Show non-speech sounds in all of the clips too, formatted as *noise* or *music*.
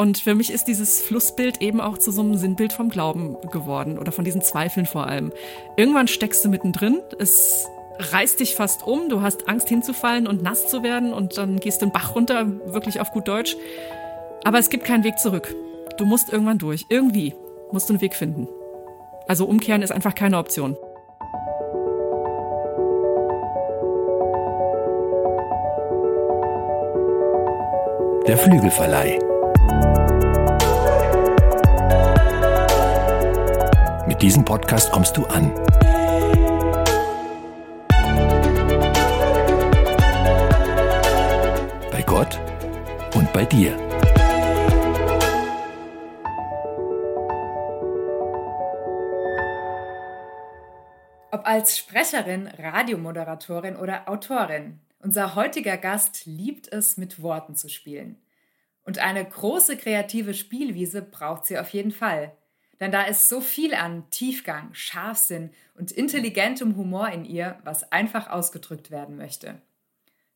Und für mich ist dieses Flussbild eben auch zu so einem Sinnbild vom Glauben geworden oder von diesen Zweifeln vor allem. Irgendwann steckst du mittendrin, es reißt dich fast um, du hast Angst hinzufallen und nass zu werden und dann gehst du den Bach runter, wirklich auf gut Deutsch. Aber es gibt keinen Weg zurück. Du musst irgendwann durch. Irgendwie musst du einen Weg finden. Also umkehren ist einfach keine Option. Der Flügelverleih. Mit diesem Podcast kommst du an. Bei Gott und bei dir. Ob als Sprecherin, Radiomoderatorin oder Autorin, unser heutiger Gast liebt es, mit Worten zu spielen. Und eine große kreative Spielwiese braucht sie auf jeden Fall. Denn da ist so viel an Tiefgang, Scharfsinn und intelligentem Humor in ihr, was einfach ausgedrückt werden möchte.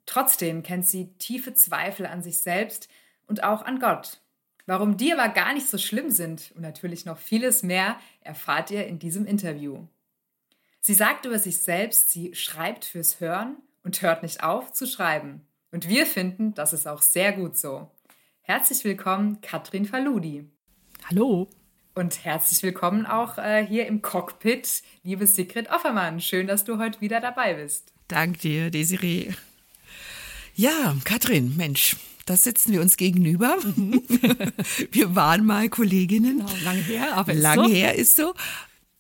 Trotzdem kennt sie tiefe Zweifel an sich selbst und auch an Gott. Warum die aber gar nicht so schlimm sind und natürlich noch vieles mehr, erfahrt ihr in diesem Interview. Sie sagt über sich selbst, sie schreibt fürs Hören und hört nicht auf zu schreiben. Und wir finden, das ist auch sehr gut so. Herzlich willkommen, Katrin Faludi. Hallo. Und herzlich willkommen auch äh, hier im Cockpit, liebe Sigrid Offermann. Schön, dass du heute wieder dabei bist. Dank dir, Desiree. Ja, Katrin, Mensch, da sitzen wir uns gegenüber. *laughs* wir waren mal Kolleginnen. Genau, lange her, aber Lange so. her ist so.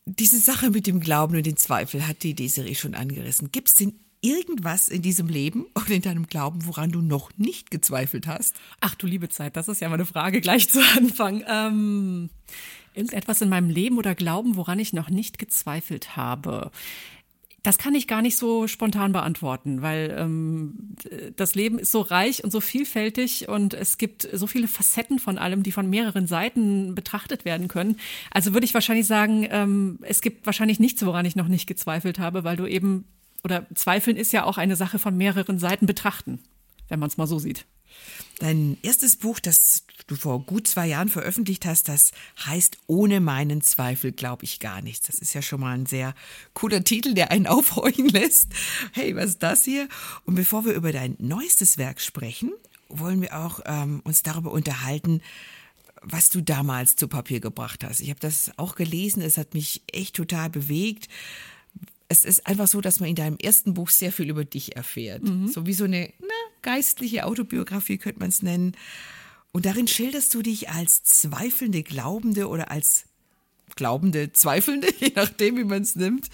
Diese Sache mit dem Glauben und den Zweifel hat die Desiree schon angerissen. Gibt es denn irgendwas in diesem Leben oder in deinem Glauben, woran du noch nicht gezweifelt hast? Ach du liebe Zeit, das ist ja mal eine Frage gleich zu Anfang. Ähm, irgendetwas in meinem Leben oder Glauben, woran ich noch nicht gezweifelt habe. Das kann ich gar nicht so spontan beantworten, weil ähm, das Leben ist so reich und so vielfältig und es gibt so viele Facetten von allem, die von mehreren Seiten betrachtet werden können. Also würde ich wahrscheinlich sagen, ähm, es gibt wahrscheinlich nichts, woran ich noch nicht gezweifelt habe, weil du eben oder Zweifeln ist ja auch eine Sache von mehreren Seiten betrachten, wenn man es mal so sieht. Dein erstes Buch, das du vor gut zwei Jahren veröffentlicht hast, das heißt Ohne meinen Zweifel glaube ich gar nichts. Das ist ja schon mal ein sehr cooler Titel, der einen *laughs* aufhorchen lässt. Hey, was ist das hier? Und bevor wir über dein neuestes Werk sprechen, wollen wir auch ähm, uns darüber unterhalten, was du damals zu Papier gebracht hast. Ich habe das auch gelesen, es hat mich echt total bewegt es ist einfach so, dass man in deinem ersten Buch sehr viel über dich erfährt. Mhm. So wie so eine na, geistliche Autobiografie könnte man es nennen. Und darin schilderst du dich als zweifelnde Glaubende oder als glaubende Zweifelnde, *laughs* je nachdem, wie man es nimmt.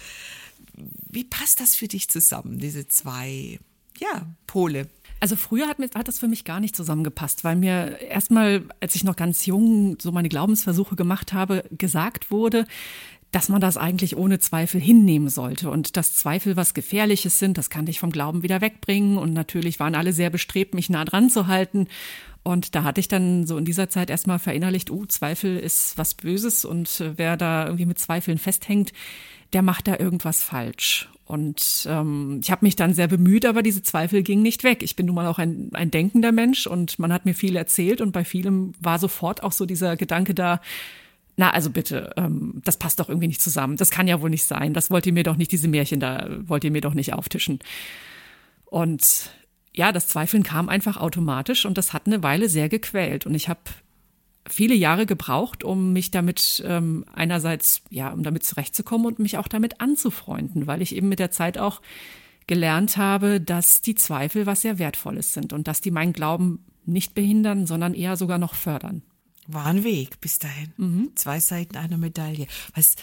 Wie passt das für dich zusammen, diese zwei ja, Pole? Also früher hat, mir, hat das für mich gar nicht zusammengepasst, weil mir erstmal, als ich noch ganz jung so meine Glaubensversuche gemacht habe, gesagt wurde, dass man das eigentlich ohne Zweifel hinnehmen sollte. Und dass Zweifel was Gefährliches sind, das kann dich vom Glauben wieder wegbringen. Und natürlich waren alle sehr bestrebt, mich nah dran zu halten. Und da hatte ich dann so in dieser Zeit erstmal verinnerlicht, oh, Zweifel ist was Böses. Und äh, wer da irgendwie mit Zweifeln festhängt, der macht da irgendwas falsch. Und ähm, ich habe mich dann sehr bemüht, aber diese Zweifel gingen nicht weg. Ich bin nun mal auch ein, ein denkender Mensch und man hat mir viel erzählt. Und bei vielem war sofort auch so dieser Gedanke da, na, also bitte, ähm, das passt doch irgendwie nicht zusammen. Das kann ja wohl nicht sein. Das wollt ihr mir doch nicht, diese Märchen da, wollt ihr mir doch nicht auftischen. Und ja, das Zweifeln kam einfach automatisch und das hat eine Weile sehr gequält. Und ich habe viele Jahre gebraucht, um mich damit ähm, einerseits, ja, um damit zurechtzukommen und mich auch damit anzufreunden, weil ich eben mit der Zeit auch gelernt habe, dass die Zweifel was sehr Wertvolles sind und dass die meinen Glauben nicht behindern, sondern eher sogar noch fördern war ein Weg bis dahin. Mhm. Zwei Seiten einer Medaille. Was,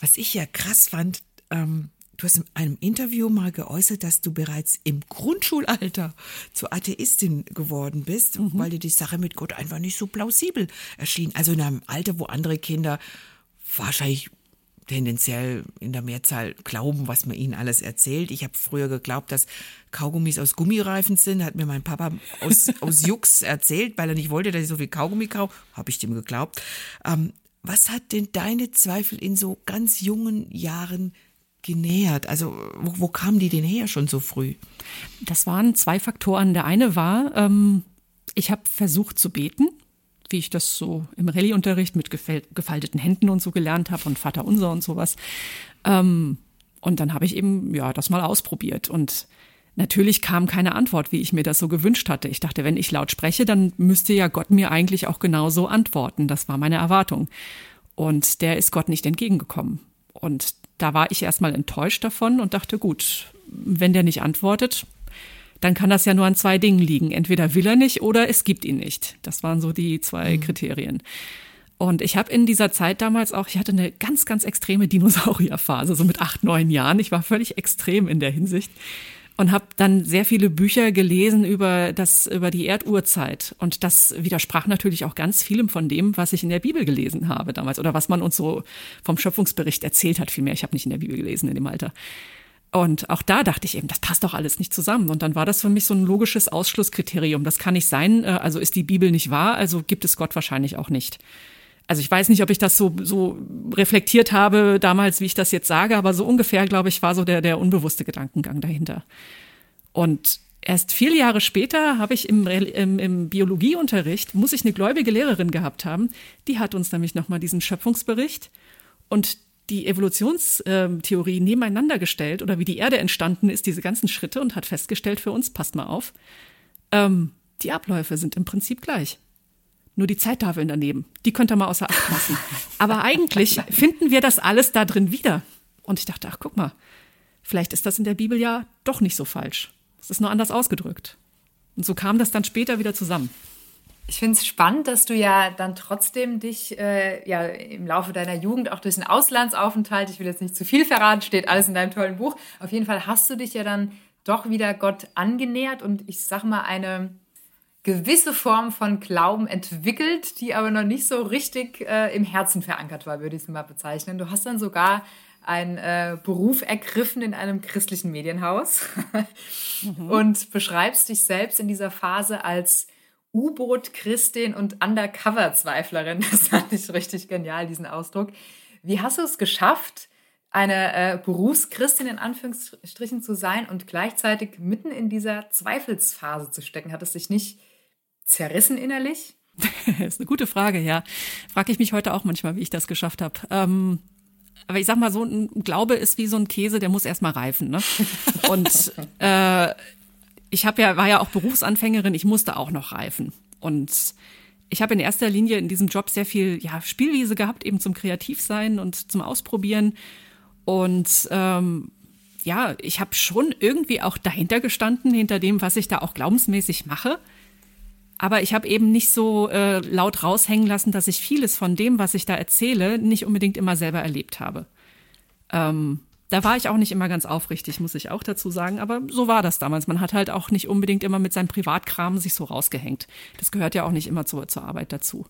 was ich ja krass fand, ähm, du hast in einem Interview mal geäußert, dass du bereits im Grundschulalter zur Atheistin geworden bist, mhm. weil dir die Sache mit Gott einfach nicht so plausibel erschien. Also in einem Alter, wo andere Kinder wahrscheinlich tendenziell in der Mehrzahl glauben, was man ihnen alles erzählt. Ich habe früher geglaubt, dass Kaugummis aus Gummireifen sind, hat mir mein Papa aus, *laughs* aus Jux erzählt, weil er nicht wollte, dass ich so viel Kaugummi kaufe. Habe ich dem geglaubt. Ähm, was hat denn deine Zweifel in so ganz jungen Jahren genähert? Also wo, wo kamen die denn her schon so früh? Das waren zwei Faktoren. Der eine war, ähm, ich habe versucht zu beten wie ich das so im Rallye-Unterricht mit gefalteten Händen und so gelernt habe und Vater unser und sowas. Ähm, und dann habe ich eben ja das mal ausprobiert und Natürlich kam keine Antwort, wie ich mir das so gewünscht hatte. Ich dachte, wenn ich laut spreche, dann müsste ja Gott mir eigentlich auch genauso antworten. Das war meine Erwartung. Und der ist Gott nicht entgegengekommen. Und da war ich erstmal enttäuscht davon und dachte, gut, wenn der nicht antwortet, dann kann das ja nur an zwei Dingen liegen. Entweder will er nicht oder es gibt ihn nicht. Das waren so die zwei mhm. Kriterien. Und ich habe in dieser Zeit damals auch, ich hatte eine ganz, ganz extreme Dinosaurierphase, so mit acht, neun Jahren. Ich war völlig extrem in der Hinsicht und habe dann sehr viele Bücher gelesen über das über die Erdurzeit und das widersprach natürlich auch ganz vielem von dem, was ich in der Bibel gelesen habe damals oder was man uns so vom Schöpfungsbericht erzählt hat. Vielmehr, ich habe nicht in der Bibel gelesen in dem Alter. Und auch da dachte ich eben, das passt doch alles nicht zusammen. Und dann war das für mich so ein logisches Ausschlusskriterium. Das kann nicht sein. Äh, also ist die Bibel nicht wahr, also gibt es Gott wahrscheinlich auch nicht. Also ich weiß nicht, ob ich das so, so reflektiert habe damals, wie ich das jetzt sage, aber so ungefähr, glaube ich, war so der, der unbewusste Gedankengang dahinter. Und erst viele Jahre später habe ich im, im, im, Biologieunterricht, muss ich eine gläubige Lehrerin gehabt haben, die hat uns nämlich nochmal diesen Schöpfungsbericht und die Evolutionstheorie nebeneinander gestellt oder wie die Erde entstanden ist, diese ganzen Schritte und hat festgestellt für uns, passt mal auf, ähm, die Abläufe sind im Prinzip gleich. Nur die Zeittafeln daneben, die könnt ihr mal außer Acht lassen. Aber eigentlich *laughs* finden wir das alles da drin wieder. Und ich dachte, ach guck mal, vielleicht ist das in der Bibel ja doch nicht so falsch. Es ist nur anders ausgedrückt. Und so kam das dann später wieder zusammen. Ich finde es spannend, dass du ja dann trotzdem dich äh, ja im Laufe deiner Jugend auch durch einen Auslandsaufenthalt, ich will jetzt nicht zu viel verraten, steht alles in deinem tollen Buch. Auf jeden Fall hast du dich ja dann doch wieder Gott angenähert und ich sag mal eine gewisse Form von Glauben entwickelt, die aber noch nicht so richtig äh, im Herzen verankert war, würde ich es mal bezeichnen. Du hast dann sogar einen äh, Beruf ergriffen in einem christlichen Medienhaus mhm. *laughs* und beschreibst dich selbst in dieser Phase als U-Boot-Christin und Undercover-Zweiflerin. *laughs* Das fand ich richtig genial, diesen Ausdruck. Wie hast du es geschafft, eine äh, Berufschristin in Anführungsstrichen zu sein und gleichzeitig mitten in dieser Zweifelsphase zu stecken? Hat es dich nicht zerrissen innerlich? das *laughs* ist eine gute Frage, ja. Frage ich mich heute auch manchmal, wie ich das geschafft habe. Ähm, aber ich sag mal, so ein Glaube ist wie so ein Käse, der muss erstmal reifen. Ne? Und *laughs* äh, ich habe ja, war ja auch Berufsanfängerin, ich musste auch noch reifen. Und ich habe in erster Linie in diesem Job sehr viel ja, Spielwiese gehabt, eben zum Kreativsein und zum Ausprobieren. Und ähm, ja, ich habe schon irgendwie auch dahinter gestanden, hinter dem, was ich da auch glaubensmäßig mache. Aber ich habe eben nicht so äh, laut raushängen lassen, dass ich vieles von dem, was ich da erzähle, nicht unbedingt immer selber erlebt habe. Ähm, da war ich auch nicht immer ganz aufrichtig, muss ich auch dazu sagen. Aber so war das damals. Man hat halt auch nicht unbedingt immer mit seinem Privatkram sich so rausgehängt. Das gehört ja auch nicht immer zur, zur Arbeit dazu.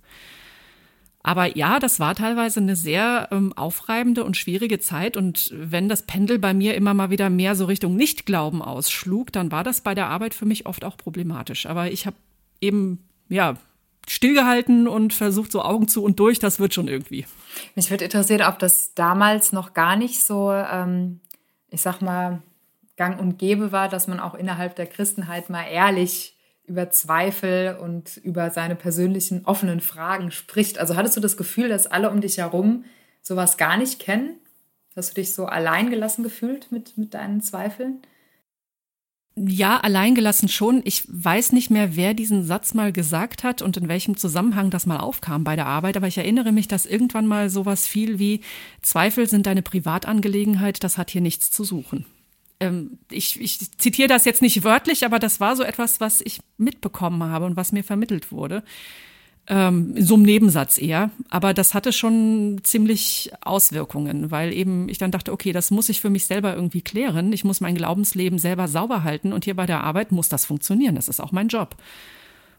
Aber ja, das war teilweise eine sehr ähm, aufreibende und schwierige Zeit. Und wenn das Pendel bei mir immer mal wieder mehr so Richtung Nichtglauben ausschlug, dann war das bei der Arbeit für mich oft auch problematisch. Aber ich habe eben, ja, stillgehalten und versucht so Augen zu und durch, das wird schon irgendwie. Mich würde interessieren, ob das damals noch gar nicht so, ähm, ich sag mal, gang und gäbe war, dass man auch innerhalb der Christenheit mal ehrlich über Zweifel und über seine persönlichen offenen Fragen spricht. Also hattest du das Gefühl, dass alle um dich herum sowas gar nicht kennen? Hast du dich so alleingelassen gefühlt mit, mit deinen Zweifeln? Ja, alleingelassen schon. Ich weiß nicht mehr, wer diesen Satz mal gesagt hat und in welchem Zusammenhang das mal aufkam bei der Arbeit, aber ich erinnere mich, dass irgendwann mal sowas fiel wie Zweifel sind eine Privatangelegenheit, das hat hier nichts zu suchen. Ähm, ich, ich zitiere das jetzt nicht wörtlich, aber das war so etwas, was ich mitbekommen habe und was mir vermittelt wurde. Ähm, in so einem Nebensatz eher. Aber das hatte schon ziemlich Auswirkungen, weil eben ich dann dachte, okay, das muss ich für mich selber irgendwie klären. Ich muss mein Glaubensleben selber sauber halten und hier bei der Arbeit muss das funktionieren. Das ist auch mein Job.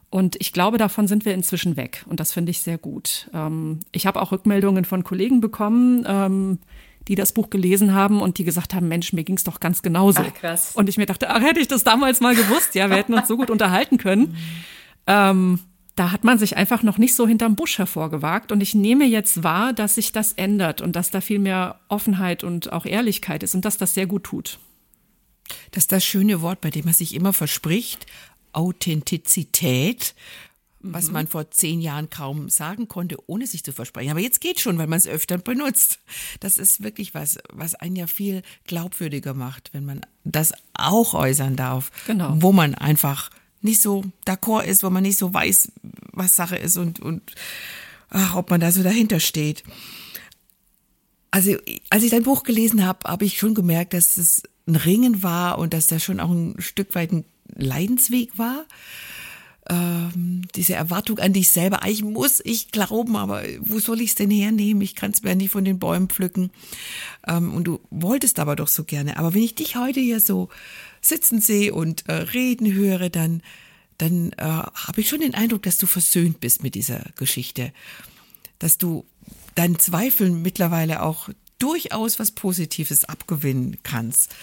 Und ich glaube, davon sind wir inzwischen weg. Und das finde ich sehr gut. Ähm, ich habe auch Rückmeldungen von Kollegen bekommen, ähm, die das Buch gelesen haben und die gesagt haben, Mensch, mir ging's doch ganz genauso. Ach, krass. Und ich mir dachte, ach, hätte ich das damals mal gewusst, ja, wir hätten uns so gut unterhalten können. *laughs* Ähm, da hat man sich einfach noch nicht so hinterm Busch hervorgewagt. Und ich nehme jetzt wahr, dass sich das ändert und dass da viel mehr Offenheit und auch Ehrlichkeit ist und dass das sehr gut tut. Das ist das schöne Wort, bei dem man sich immer verspricht, Authentizität. was man vor zehn Jahren kaum sagen konnte, ohne sich zu versprechen. Aber jetzt geht schon, weil man es öfter benutzt. Das ist wirklich was, was einen ja viel glaubwürdiger macht, wenn man das auch äußern darf. Genau. Wo man einfach nicht so d'accord ist, wo man nicht so weiß, was Sache ist und, und ach, ob man da so dahinter steht. Also, als ich dein Buch gelesen habe, habe ich schon gemerkt, dass es ein Ringen war und dass das schon auch ein Stück weit ein Leidensweg war. Ähm, diese Erwartung an dich selber, eigentlich muss ich glauben, aber wo soll ich es denn hernehmen? Ich kann es mir nicht von den Bäumen pflücken. Ähm, und du wolltest aber doch so gerne. Aber wenn ich dich heute hier so sitzen sehe und äh, reden höre, dann, dann äh, habe ich schon den Eindruck, dass du versöhnt bist mit dieser Geschichte. Dass du deinen Zweifeln mittlerweile auch durchaus was Positives abgewinnen kannst.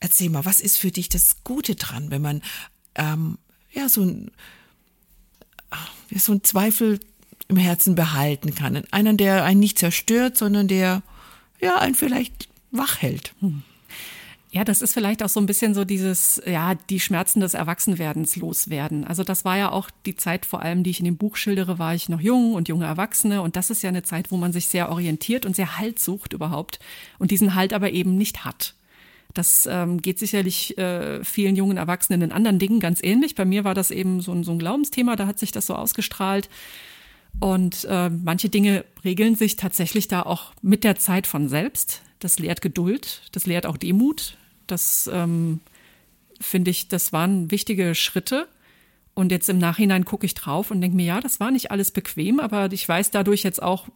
Erzähl mal, was ist für dich das Gute dran, wenn man ähm, ja so ein, so ein Zweifel im Herzen behalten kann? Einer, der einen nicht zerstört, sondern der ja einen vielleicht wach hält. Hm. Ja, das ist vielleicht auch so ein bisschen so dieses, ja, die Schmerzen des Erwachsenwerdens loswerden. Also das war ja auch die Zeit vor allem, die ich in dem Buch schildere, war ich noch jung und junge Erwachsene. Und das ist ja eine Zeit, wo man sich sehr orientiert und sehr Halt sucht überhaupt und diesen Halt aber eben nicht hat. Das ähm, geht sicherlich äh, vielen jungen Erwachsenen in anderen Dingen ganz ähnlich. Bei mir war das eben so ein, so ein Glaubensthema, da hat sich das so ausgestrahlt. Und äh, manche Dinge regeln sich tatsächlich da auch mit der Zeit von selbst. Das lehrt Geduld, das lehrt auch Demut, das ähm, finde ich, das waren wichtige Schritte. Und jetzt im Nachhinein gucke ich drauf und denke mir, ja, das war nicht alles bequem, aber ich weiß dadurch jetzt auch,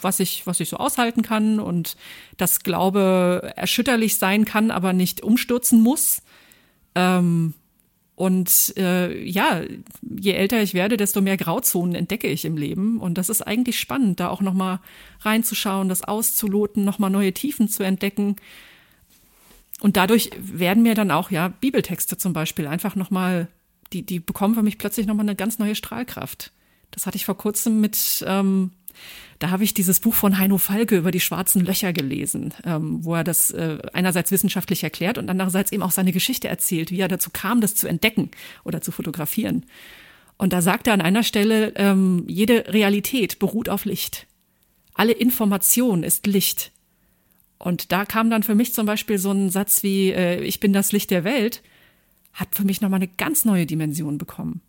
was ich, was ich so aushalten kann und dass Glaube erschütterlich sein kann, aber nicht umstürzen muss. Ähm, und äh, ja, je älter ich werde, desto mehr Grauzonen entdecke ich im Leben. Und das ist eigentlich spannend, da auch nochmal reinzuschauen, das auszuloten, nochmal neue Tiefen zu entdecken. Und dadurch werden mir dann auch ja Bibeltexte zum Beispiel einfach nochmal, die, die bekommen für mich plötzlich nochmal eine ganz neue Strahlkraft. Das hatte ich vor kurzem mit, ähm, da habe ich dieses Buch von Heino Falke über die schwarzen Löcher gelesen, ähm, wo er das äh, einerseits wissenschaftlich erklärt und andererseits eben auch seine Geschichte erzählt, wie er dazu kam, das zu entdecken oder zu fotografieren. Und da sagt er an einer Stelle, ähm, jede Realität beruht auf Licht. Alle Information ist Licht. Und da kam dann für mich zum Beispiel so ein Satz wie, äh, ich bin das Licht der Welt, hat für mich nochmal eine ganz neue Dimension bekommen.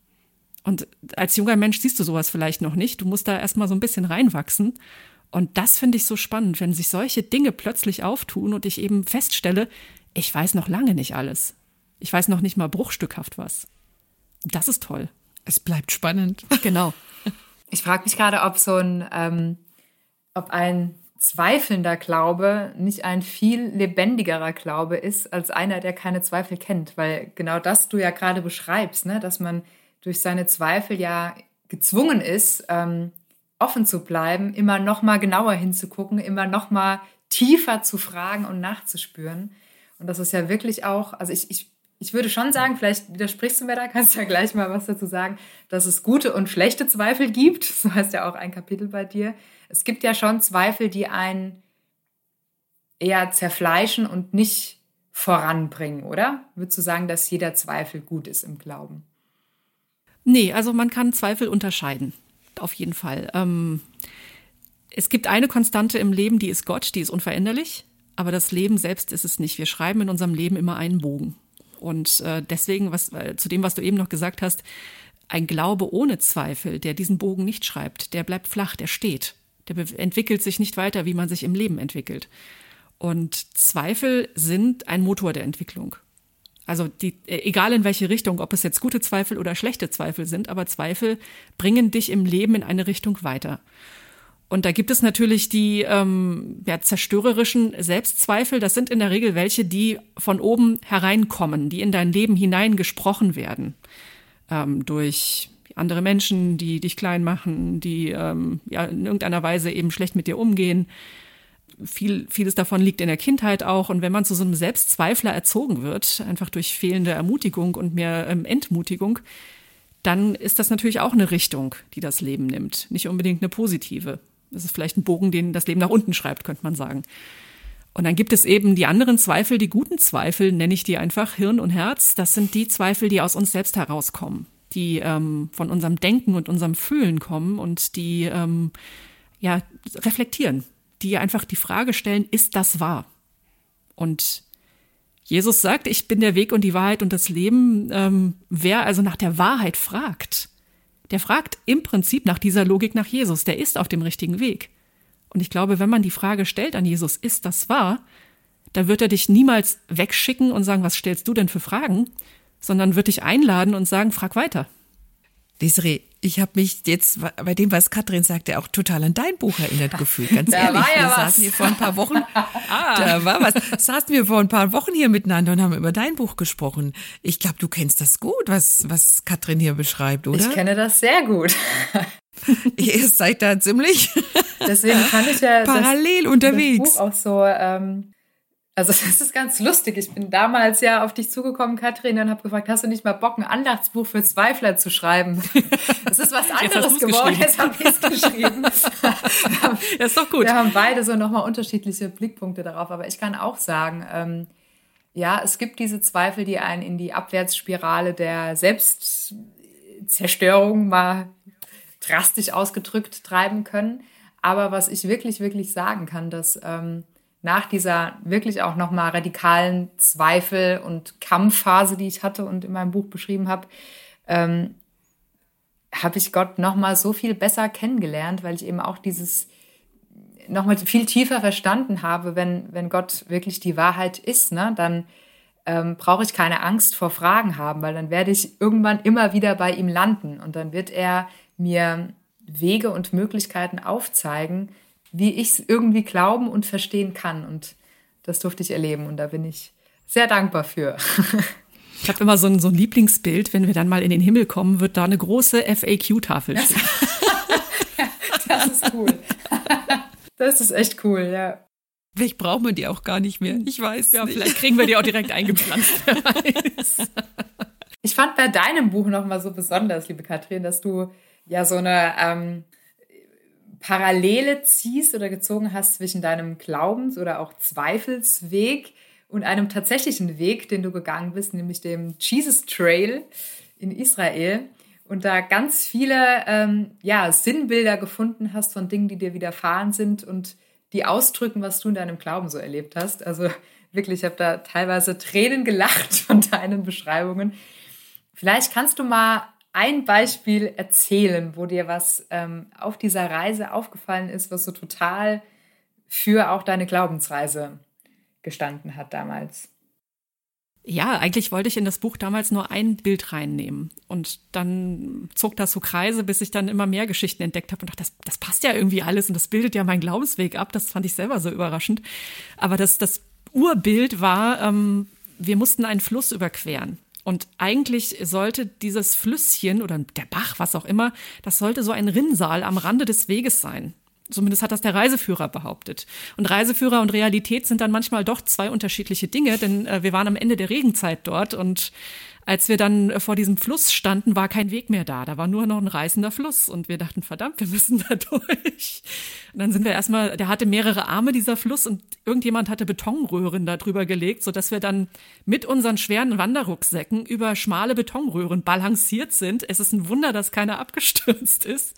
Und als junger Mensch siehst du sowas vielleicht noch nicht. Du musst da erstmal so ein bisschen reinwachsen. Und das finde ich so spannend, wenn sich solche Dinge plötzlich auftun und ich eben feststelle, ich weiß noch lange nicht alles. Ich weiß noch nicht mal bruchstückhaft was. Das ist toll. Es bleibt spannend. Genau. Ich frage mich gerade, ob so ein, ähm, ob ein zweifelnder Glaube nicht ein viel lebendigerer Glaube ist als einer, der keine Zweifel kennt, weil genau das du ja gerade beschreibst, ne? dass man durch seine Zweifel ja gezwungen ist, ähm, offen zu bleiben, immer noch mal genauer hinzugucken, immer noch mal tiefer zu fragen und nachzuspüren. Und das ist ja wirklich auch, also ich, ich, ich würde schon sagen, vielleicht widersprichst du mir da, kannst ja gleich mal was dazu sagen, dass es gute und schlechte Zweifel gibt. *laughs* So heißt ja auch ein Kapitel bei dir es gibt ja schon Zweifel, die einen eher zerfleischen und nicht voranbringen, oder? Würdest du sagen, dass jeder Zweifel gut ist im Glauben? Nee, also man kann Zweifel unterscheiden. Auf jeden Fall. Ähm, es gibt eine Konstante im Leben, die ist Gott, die ist unveränderlich. Aber das Leben selbst ist es nicht. Wir schreiben in unserem Leben immer einen Bogen. Und äh, deswegen, was, äh, zu dem, was du eben noch gesagt hast, ein Glaube ohne Zweifel, der diesen Bogen nicht schreibt, der bleibt flach, der steht. Der entwickelt sich nicht weiter, wie man sich im Leben entwickelt. Und Zweifel sind ein Motor der Entwicklung. Also die, äh, egal in welche Richtung, ob es jetzt gute Zweifel oder schlechte Zweifel sind, aber Zweifel bringen dich im Leben in eine Richtung weiter. Und da gibt es natürlich die ähm, ja, zerstörerischen Selbstzweifel. Das sind in der Regel welche, die von oben hereinkommen, die in dein Leben hineingesprochen werden ähm, durch andere Menschen, die dich klein machen, die ähm, ja, in irgendeiner Weise eben schlecht mit dir umgehen. Viel, vieles davon liegt in der Kindheit auch. Und wenn man zu so einem Selbstzweifler erzogen wird, einfach durch fehlende Ermutigung und mehr ähm, Entmutigung, dann ist das natürlich auch eine Richtung, die das Leben nimmt. Nicht unbedingt eine positive. Das ist vielleicht ein Bogen, den das Leben nach unten schreibt, könnte man sagen. Und dann gibt es eben die anderen Zweifel, die guten Zweifel, nenne ich die einfach Hirn und Herz. Das sind die Zweifel, die aus uns selbst herauskommen die ähm, von unserem Denken und unserem Fühlen kommen und die ähm, ja reflektieren, die einfach die Frage stellen, ist das wahr? Und Jesus sagt, ich bin der Weg und die Wahrheit und das Leben. Ähm, wer also nach der Wahrheit fragt, der fragt im Prinzip nach dieser Logik nach Jesus. Der ist auf dem richtigen Weg. Und ich glaube, wenn man die Frage stellt an Jesus, ist das wahr? Da wird er dich niemals wegschicken und sagen, was stellst du denn für Fragen? Sondern wird dich einladen und sagen, frag weiter. Desiree, ich habe mich jetzt bei dem, was Katrin sagte, auch total an dein Buch erinnert *laughs* gefühlt. Ganz da ehrlich, war ja wir was. saßen hier vor ein paar Wochen. ah. *laughs* Da war was. Saßen wir vor ein paar Wochen hier miteinander und haben über dein Buch gesprochen. Ich glaube, du kennst das gut, was, was Katrin hier beschreibt, oder? Ich kenne das sehr gut. *laughs* Ihr seid da ziemlich Deswegen kann ich ja parallel das, unterwegs. Das Buch auch so, ähm, also *laughs* das ist ganz lustig. Ich bin damals ja auf dich zugekommen, Katrin, und habe gefragt, hast du nicht mal Bock, ein Andachtsbuch für Zweifler zu schreiben? *laughs* Das ist was anderes geworden, jetzt habe ich es *laughs* geschrieben. ja, ist doch gut. Wir haben beide so nochmal unterschiedliche Blickpunkte darauf, aber ich kann auch sagen, ähm, ja, es gibt diese Zweifel, die einen in die Abwärtsspirale der Selbstzerstörung mal drastisch ausgedrückt treiben können. Aber was ich wirklich, wirklich sagen kann, dass ähm, nach dieser wirklich auch nochmal radikalen Zweifel- und Kampfphase, die ich hatte und in meinem Buch beschrieben habe, ähm, habe ich Gott nochmal so viel besser kennengelernt, weil ich eben auch dieses nochmal viel tiefer verstanden habe, wenn, wenn Gott wirklich die Wahrheit ist, ne, dann ähm, brauche ich keine Angst vor Fragen haben, weil dann werde ich irgendwann immer wieder bei ihm landen und dann wird er mir Wege und Möglichkeiten aufzeigen, wie ich es irgendwie glauben und verstehen kann. Und das durfte ich erleben und da bin ich sehr dankbar für. Ich habe immer so ein, so ein Lieblingsbild, wenn wir dann mal in den Himmel kommen, wird da eine große FAQ-Tafel stehen. *laughs* das ist cool. Das ist echt cool, ja. Vielleicht brauchen wir die auch gar nicht mehr. Ich weiß ja, nicht. vielleicht kriegen wir die auch direkt eingepflanzt. ich fand bei deinem Buch nochmal so besonders, liebe Katrin, dass du ja so eine ähm, Parallele ziehst oder gezogen hast zwischen deinem Glaubens- oder auch Zweifelsweg und einem tatsächlichen Weg, den du gegangen bist, nämlich dem Jesus Trail in Israel und da ganz viele ähm, ja, Sinnbilder gefunden hast von Dingen, die dir widerfahren sind und die ausdrücken, was du in deinem Glauben so erlebt hast. Also wirklich, ich habe da teilweise Tränen gelacht *laughs* von deinen Beschreibungen. Vielleicht kannst du mal ein Beispiel erzählen, wo dir was ähm, auf dieser Reise aufgefallen ist, was so total für auch deine Glaubensreise gestanden hat damals? Ja, eigentlich wollte ich in das Buch damals nur ein Bild reinnehmen. Und dann zog das so Kreise, bis ich dann immer mehr Geschichten entdeckt habe und dachte, das, das passt ja irgendwie alles und das bildet ja meinen Glaubensweg ab. Das fand ich selber so überraschend. Aber das, das Urbild war, ähm, wir mussten einen Fluss überqueren. Und eigentlich sollte dieses Flüsschen oder der Bach, was auch immer, das sollte so ein Rinnsal am Rande des Weges sein. Zumindest hat das der Reiseführer behauptet. Und Reiseführer und Realität sind dann manchmal doch zwei unterschiedliche Dinge, denn äh, wir waren am Ende der Regenzeit dort und als wir dann äh, vor diesem Fluss standen, war kein Weg mehr da. Da war nur noch ein reißender Fluss und wir dachten, verdammt, wir müssen da *laughs* durch. Und dann sind wir erstmal, der hatte mehrere Arme, dieser Fluss, und irgendjemand hatte Betonröhren da drüber gelegt, sodass wir dann mit unseren schweren Wanderrucksäcken über schmale Betonröhren balanciert sind. Es ist ein Wunder, dass keiner abgestürzt ist.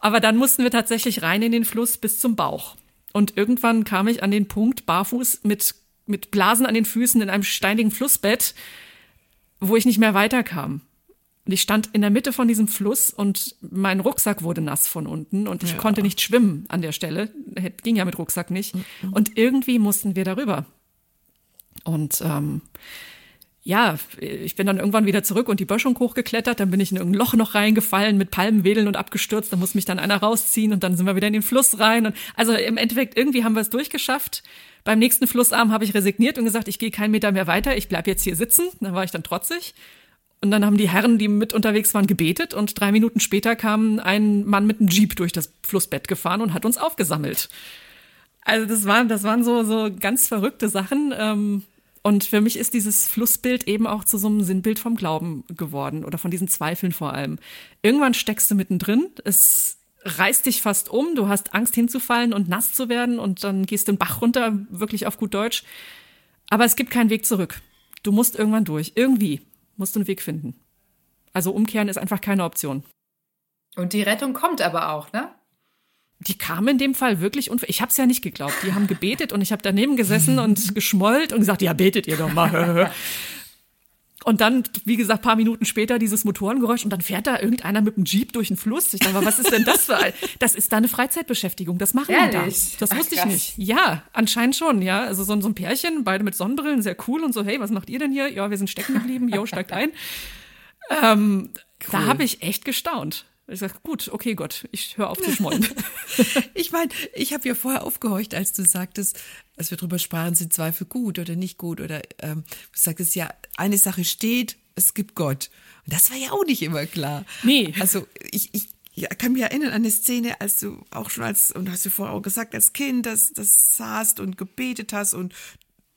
Aber dann mussten wir tatsächlich rein in den Fluss bis zum Bauch. Und irgendwann kam ich an den Punkt, barfuß mit, mit Blasen an den Füßen in einem steinigen Flussbett, wo ich nicht mehr weiterkam. Und ich stand in der Mitte von diesem Fluss und mein Rucksack wurde nass von unten und ich Ja. konnte nicht schwimmen an der Stelle. Ging ja mit Rucksack nicht. Und irgendwie mussten wir darüber. Und ähm, ja, ich bin dann irgendwann wieder zurück und die Böschung hochgeklettert, dann bin ich in irgendein Loch noch reingefallen mit Palmenwedeln und abgestürzt, dann muss mich dann einer rausziehen und dann sind wir wieder in den Fluss rein. Und also im Endeffekt, irgendwie haben wir es durchgeschafft. Beim nächsten Flussarm habe ich resigniert und gesagt, ich gehe keinen Meter mehr weiter, ich bleib jetzt hier sitzen. Dann war ich dann trotzig. Und dann haben die Herren, die mit unterwegs waren, gebetet und drei Minuten später kam ein Mann mit einem Jeep durch das Flussbett gefahren und hat uns aufgesammelt. Also das waren, das waren so, so ganz verrückte Sachen. Ähm, und für mich ist dieses Flussbild eben auch zu so einem Sinnbild vom Glauben geworden oder von diesen Zweifeln vor allem. Irgendwann steckst du mittendrin, es reißt dich fast um, du hast Angst hinzufallen und nass zu werden und dann gehst du den Bach runter, wirklich auf gut Deutsch. Aber es gibt keinen Weg zurück. Du musst irgendwann durch. Irgendwie musst du einen Weg finden. Also umkehren ist einfach keine Option. Und die Rettung kommt aber auch, ne? Die kam in dem Fall wirklich unver Ich habe es ja nicht geglaubt. Die haben gebetet und ich habe daneben gesessen und *laughs* geschmollt und gesagt, ja, betet ihr doch mal. *laughs* Und dann, wie gesagt, paar Minuten später dieses Motorengeräusch und dann fährt da irgendeiner mit dem Jeep durch den Fluss. Ich dachte, was ist denn das für ein? *laughs* Das ist da eine Freizeitbeschäftigung. Das machen wir da. Ehrlich? Das Ach, wusste ich krass. nicht. Ja, anscheinend schon, ja. Also so, so ein Pärchen, beide mit Sonnenbrillen, sehr cool und so, hey, was macht ihr denn hier? Ja, wir sind stecken geblieben. Jo, steigt ein. Ähm, Da habe ich echt gestaunt. Ich sag, gut, okay, Gott, ich höre auf zu schmollen. *laughs* Ich meine, ich habe ja vorher aufgehorcht, als du sagtest, als wir drüber sprachen, sind Zweifel gut oder nicht gut oder ähm, du sagtest ja, eine Sache steht, es gibt Gott. Und das war ja auch nicht immer klar. Nee. Also ich, ich ja, kann mich erinnern an eine Szene, als du auch schon als, und hast du vorher auch gesagt, als Kind, dass das saßt und gebetet hast und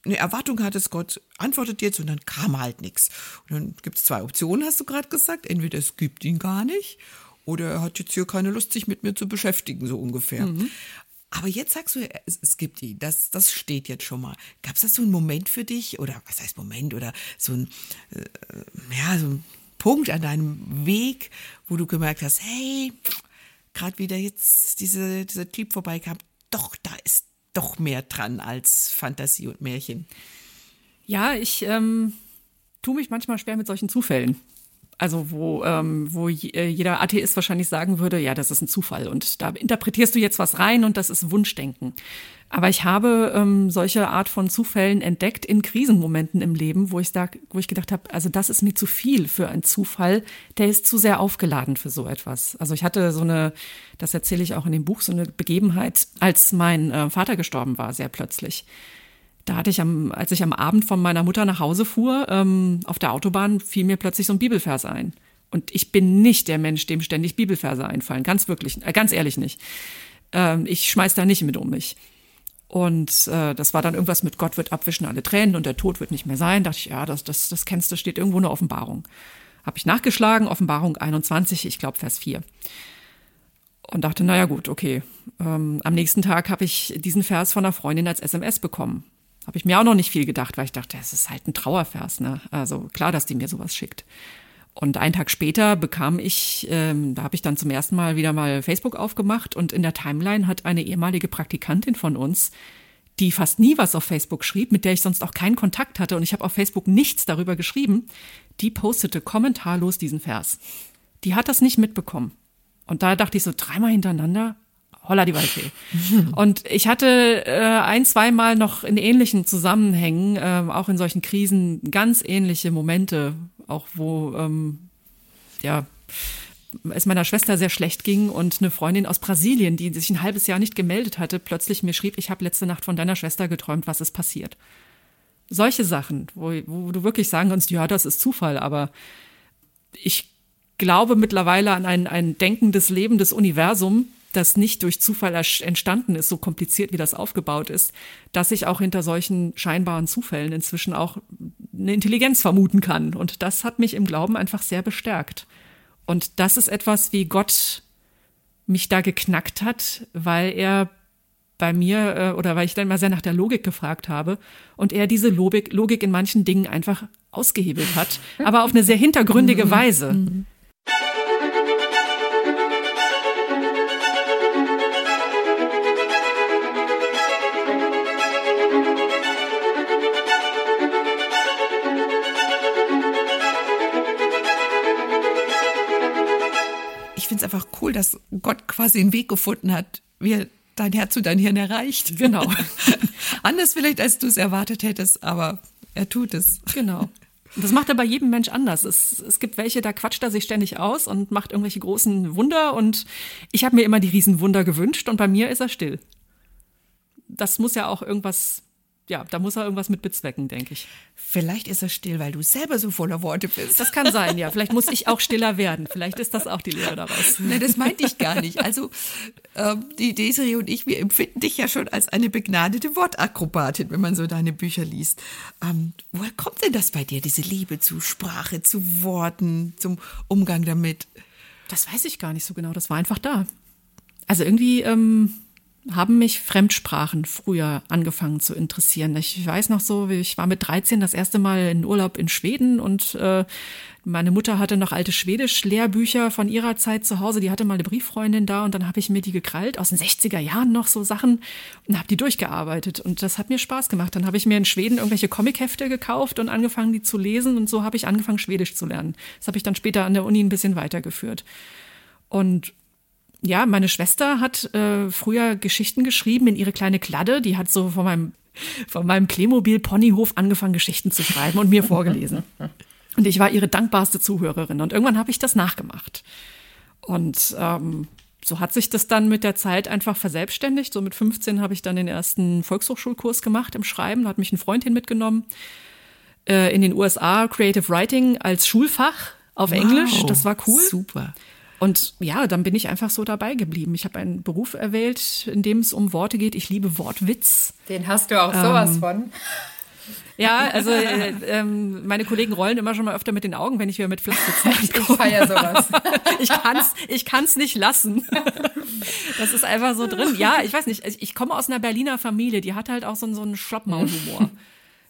eine Erwartung hattest, Gott antwortet jetzt und dann kam halt nichts. Und dann gibt es zwei Optionen, hast du gerade gesagt. Entweder es gibt ihn gar nicht oder er hat jetzt hier keine Lust, sich mit mir zu beschäftigen, so ungefähr. Aber jetzt sagst du, es, es gibt ihn, das, das steht jetzt schon mal. Gab es da so einen Moment für dich oder was heißt Moment oder so ein, äh, ja, so ein Punkt an deinem Weg, wo du gemerkt hast, hey, gerade wieder jetzt diese, dieser Typ vorbeikam, doch, da ist doch mehr dran als Fantasie und Märchen. Ja, ich ähm, tue mich manchmal schwer mit solchen Zufällen. Also wo, ähm, wo äh, jeder Atheist wahrscheinlich sagen würde, ja, das ist ein Zufall und da interpretierst du jetzt was rein und das ist Wunschdenken. Aber ich habe ähm, solche Art von Zufällen entdeckt in Krisenmomenten im Leben, wo ich da, wo ich gedacht habe, also das ist mir zu viel für einen Zufall, der ist zu sehr aufgeladen für so etwas. Also ich hatte so eine, das erzähle ich auch in dem Buch, so eine Begebenheit, als mein äh, Vater gestorben war, sehr plötzlich. Da hatte ich am, als ich am Abend von meiner Mutter nach Hause fuhr, ähm, auf der Autobahn fiel mir plötzlich so ein Bibelvers ein. Und ich bin nicht der Mensch, dem ständig Bibelverse einfallen. Ganz wirklich, äh, ganz ehrlich nicht. Ähm, ich schmeiß da nicht mit um mich. Und äh, das war dann irgendwas mit Gott wird abwischen alle Tränen und der Tod wird nicht mehr sein. Dachte ich, ja, das, das, das kennst du, steht irgendwo eine Offenbarung. Habe ich nachgeschlagen, Offenbarung 21, ich glaube Vers 4 und dachte, naja gut, okay. Ähm, am nächsten Tag habe ich diesen Vers von einer Freundin als SMS bekommen. Habe ich mir auch noch nicht viel gedacht, weil ich dachte, es ist halt ein Trauervers. Ne? Also klar, dass die mir sowas schickt. Und einen Tag später bekam ich, ähm, da habe ich dann zum ersten Mal wieder mal Facebook aufgemacht und in der Timeline hat eine ehemalige Praktikantin von uns, die fast nie was auf Facebook schrieb, mit der ich sonst auch keinen Kontakt hatte und ich habe auf Facebook nichts darüber geschrieben, die postete kommentarlos diesen Vers. Die hat das nicht mitbekommen. Und da dachte ich so dreimal hintereinander, holla die Waldfee. *laughs* Und ich hatte äh, ein, zweimal noch in ähnlichen Zusammenhängen, ähm, auch in solchen Krisen, ganz ähnliche Momente, auch wo ähm, ja es meiner Schwester sehr schlecht ging und eine Freundin aus Brasilien, die sich ein halbes Jahr nicht gemeldet hatte, plötzlich mir schrieb, ich habe letzte Nacht von deiner Schwester geträumt, was ist passiert. Solche Sachen, wo, wo du wirklich sagen kannst, ja, das ist Zufall, aber ich glaube mittlerweile an ein, ein denkendes, lebendes Universum, das nicht durch Zufall entstanden ist, so kompliziert wie das aufgebaut ist, dass ich auch hinter solchen scheinbaren Zufällen inzwischen auch eine Intelligenz vermuten kann. Und das hat mich im Glauben einfach sehr bestärkt. Und das ist etwas, wie Gott mich da geknackt hat, weil er bei mir äh, oder weil ich dann mal sehr nach der Logik gefragt habe und er diese Logik, Logik in manchen Dingen einfach ausgehebelt hat, *laughs* aber auf eine sehr hintergründige Weise. Finde es einfach cool, dass Gott quasi einen Weg gefunden hat, wie er dein Herz zu dein Hirn erreicht. Genau. *laughs* Anders vielleicht, als du es erwartet hättest, aber er tut es. Genau. Das macht er bei jedem Mensch anders. Es, es gibt welche, da quatscht er sich ständig aus und macht irgendwelche großen Wunder. Und ich habe mir immer die Riesenwunder gewünscht und bei mir ist er still. Das muss ja auch irgendwas, ja, da muss er irgendwas mit bezwecken, denke ich. Vielleicht ist er still, weil du selber so voller Worte bist. Das kann sein, ja. Vielleicht muss ich auch stiller werden. Vielleicht ist das auch die Lehre daraus. Nein, das meinte ich gar nicht. Also ähm, die Desiree und ich, wir empfinden dich ja schon als eine begnadete Wortakrobatin, wenn man so deine Bücher liest. Ähm, woher kommt denn das bei dir, diese Liebe zu Sprache, zu Worten, zum Umgang damit? Das weiß ich gar nicht so genau. Das war einfach da. Also irgendwie, ähm, haben mich Fremdsprachen früher angefangen zu interessieren. Ich weiß noch so, ich war mit 13 das erste Mal in Urlaub in Schweden und äh, meine Mutter hatte noch alte Schwedisch-Lehrbücher von ihrer Zeit zu Hause. Die hatte mal eine Brieffreundin da und dann habe ich mir die gekrallt, aus den 60er Jahren noch so Sachen und habe die durchgearbeitet. Und das hat mir Spaß gemacht. Dann habe ich mir in Schweden irgendwelche Comichefte gekauft und angefangen, die zu lesen. Und so habe ich angefangen, Schwedisch zu lernen. Das habe ich dann später an der Uni ein bisschen weitergeführt. Und ja, meine Schwester hat äh, früher Geschichten geschrieben in ihre kleine Kladde. Die hat so von meinem, von meinem Playmobil-Ponyhof angefangen, Geschichten zu schreiben und mir vorgelesen. Und ich war ihre dankbarste Zuhörerin. Und irgendwann habe ich das nachgemacht. Und ähm, so hat sich das dann mit der Zeit einfach verselbstständigt. So mit 15 habe ich dann den ersten Volkshochschulkurs gemacht im Schreiben. Da hat mich ein Freund hin mitgenommen. Äh, in den USA Creative Writing als Schulfach auf wow, Englisch. Das war cool. Super. Und ja, dann bin ich einfach so dabei geblieben. Ich habe einen Beruf erwählt, in dem es um Worte geht. Ich liebe Wortwitz. Den hast du auch sowas ähm, von. Ja, also äh, ähm, meine Kollegen rollen immer schon mal öfter mit den Augen, wenn ich wieder mit Flachwitzen *laughs* Ich feiere sowas. *laughs* ich kann's, ich kann's nicht lassen. *laughs* Das ist einfach so drin. Ja, ich weiß nicht. Ich komme aus einer Berliner Familie, die hat halt auch so, so einen Schloppmaulhumor.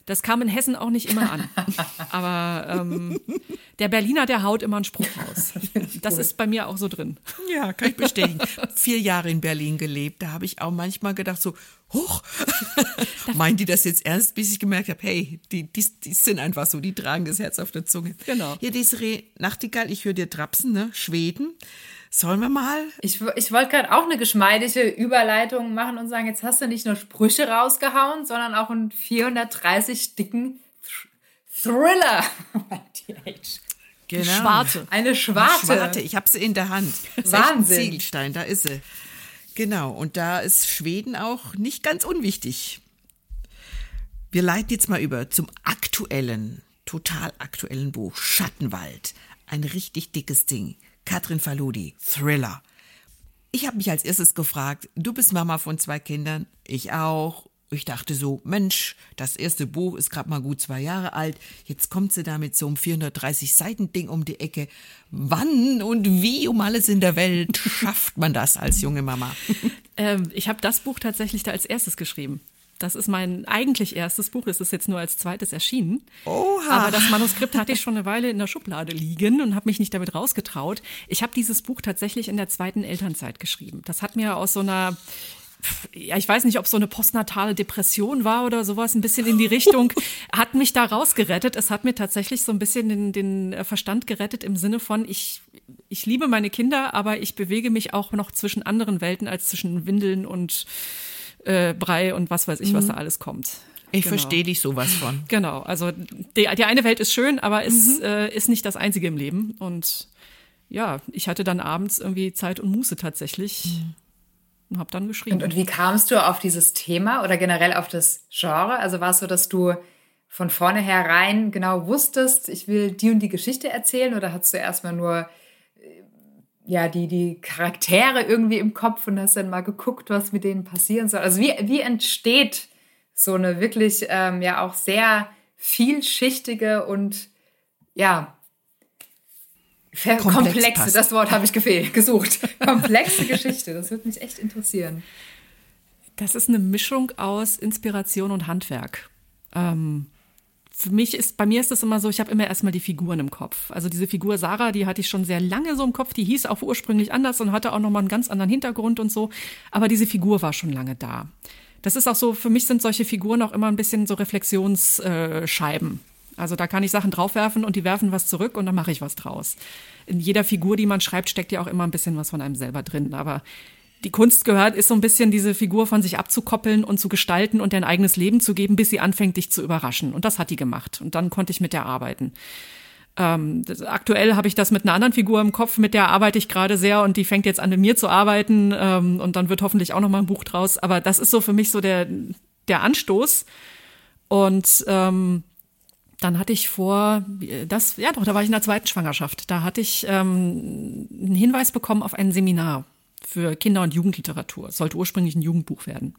Das kam in Hessen auch nicht immer an. *laughs* Aber ähm, der Berliner, der haut immer einen Spruch raus. Das ist bei mir auch so drin. Ja, kann ich bestätigen. Vier Jahre in Berlin gelebt. Da habe ich auch manchmal gedacht, so, hoch, *laughs* meint die das jetzt ernst, bis ich gemerkt habe, hey, die, die, die sind einfach so, die tragen das Herz auf der Zunge. Genau. Hier, Desiree Nachtigall, ich höre dir trapsen, ne? Schweden. Sollen wir mal? Ich, ich wollte gerade auch eine geschmeidige Überleitung machen und sagen, jetzt hast du nicht nur Sprüche rausgehauen, sondern auch einen 430 dicken Thriller. *laughs* Genau. Schwarte. Eine Schwarte. Schwarte, ich habe sie in der Hand. Wahnsinn. Ziegelstein, da ist sie. Genau, und da ist Schweden auch nicht ganz unwichtig. Wir leiten jetzt mal über zum aktuellen, total aktuellen Buch Schattenwald. Ein richtig dickes Ding. Katrin Faludi, Thriller. Ich habe mich als erstes gefragt, du bist Mama von zwei Kindern, ich auch. Ich dachte so, Mensch, das erste Buch ist gerade mal gut zwei Jahre alt. Jetzt kommt sie da mit so einem 430 Seiten Ding um die Ecke. Wann und wie um alles in der Welt schafft man das als junge Mama? *laughs* ähm, ich habe das Buch tatsächlich da als erstes geschrieben. Das ist mein eigentlich erstes Buch. Es ist jetzt nur als zweites erschienen. Oha. Aber das Manuskript hatte ich schon eine Weile in der Schublade liegen und habe mich nicht damit rausgetraut. Ich habe dieses Buch tatsächlich in der zweiten Elternzeit geschrieben. Das hat mir aus so einer ja, ich weiß nicht, ob so eine postnatale Depression war oder sowas, ein bisschen in die Richtung, *laughs* hat mich da rausgerettet. Es hat mir tatsächlich so ein bisschen den, den Verstand gerettet im Sinne von, ich, ich liebe meine Kinder, aber ich bewege mich auch noch zwischen anderen Welten als zwischen Windeln und äh, Brei und was weiß ich, was mhm. da alles kommt. Ich genau. verstehe dich sowas von. Genau, also die, die eine Welt ist schön, aber es mhm. äh, ist nicht das Einzige im Leben. Und ja, ich hatte dann abends irgendwie Zeit und Muße tatsächlich mhm. und habe dann geschrieben. Und, und wie kamst du auf dieses Thema oder generell auf das Genre? Also war es so, dass du von vornherein genau wusstest, ich will die und die Geschichte erzählen oder hast du erstmal nur ja, die, die Charaktere irgendwie im Kopf und hast dann mal geguckt, was mit denen passieren soll. Also wie, wie entsteht so eine wirklich ähm, ja auch sehr vielschichtige und ja, komplexe, komplexe das Wort habe ich gefehlt, gesucht. *laughs* komplexe Geschichte, das würde mich echt interessieren. Das ist eine Mischung aus Inspiration und Handwerk. Ähm, für mich ist, bei mir ist es immer so, ich habe immer erstmal die Figuren im Kopf. Also diese Figur Sarah, die hatte ich schon sehr lange so im Kopf, die hieß auch ursprünglich anders und hatte auch nochmal einen ganz anderen Hintergrund und so. Aber diese Figur war schon lange da. Das ist auch so, für mich sind solche Figuren auch immer ein bisschen so Reflexionsscheiben. Also da kann ich Sachen draufwerfen und die werfen was zurück und dann mache ich was draus. In jeder Figur, die man schreibt, steckt ja auch immer ein bisschen was von einem selber drin. Aber die Kunst gehört, ist so ein bisschen diese Figur von sich abzukoppeln und zu gestalten und ein eigenes Leben zu geben, bis sie anfängt, dich zu überraschen. Und das hat die gemacht. Und dann konnte ich mit der arbeiten. Ähm, das, aktuell habe ich das mit einer anderen Figur im Kopf, mit der arbeite ich gerade sehr und die fängt jetzt an, mit mir zu arbeiten. Ähm, und dann wird hoffentlich auch noch mal ein Buch draus. Aber das ist so für mich so der, der Anstoß. Und ähm, dann hatte ich vor, das, ja doch, da war ich in der zweiten Schwangerschaft. Da hatte ich ähm, einen Hinweis bekommen auf ein Seminar für Kinder- und Jugendliteratur. Es sollte ursprünglich ein Jugendbuch werden.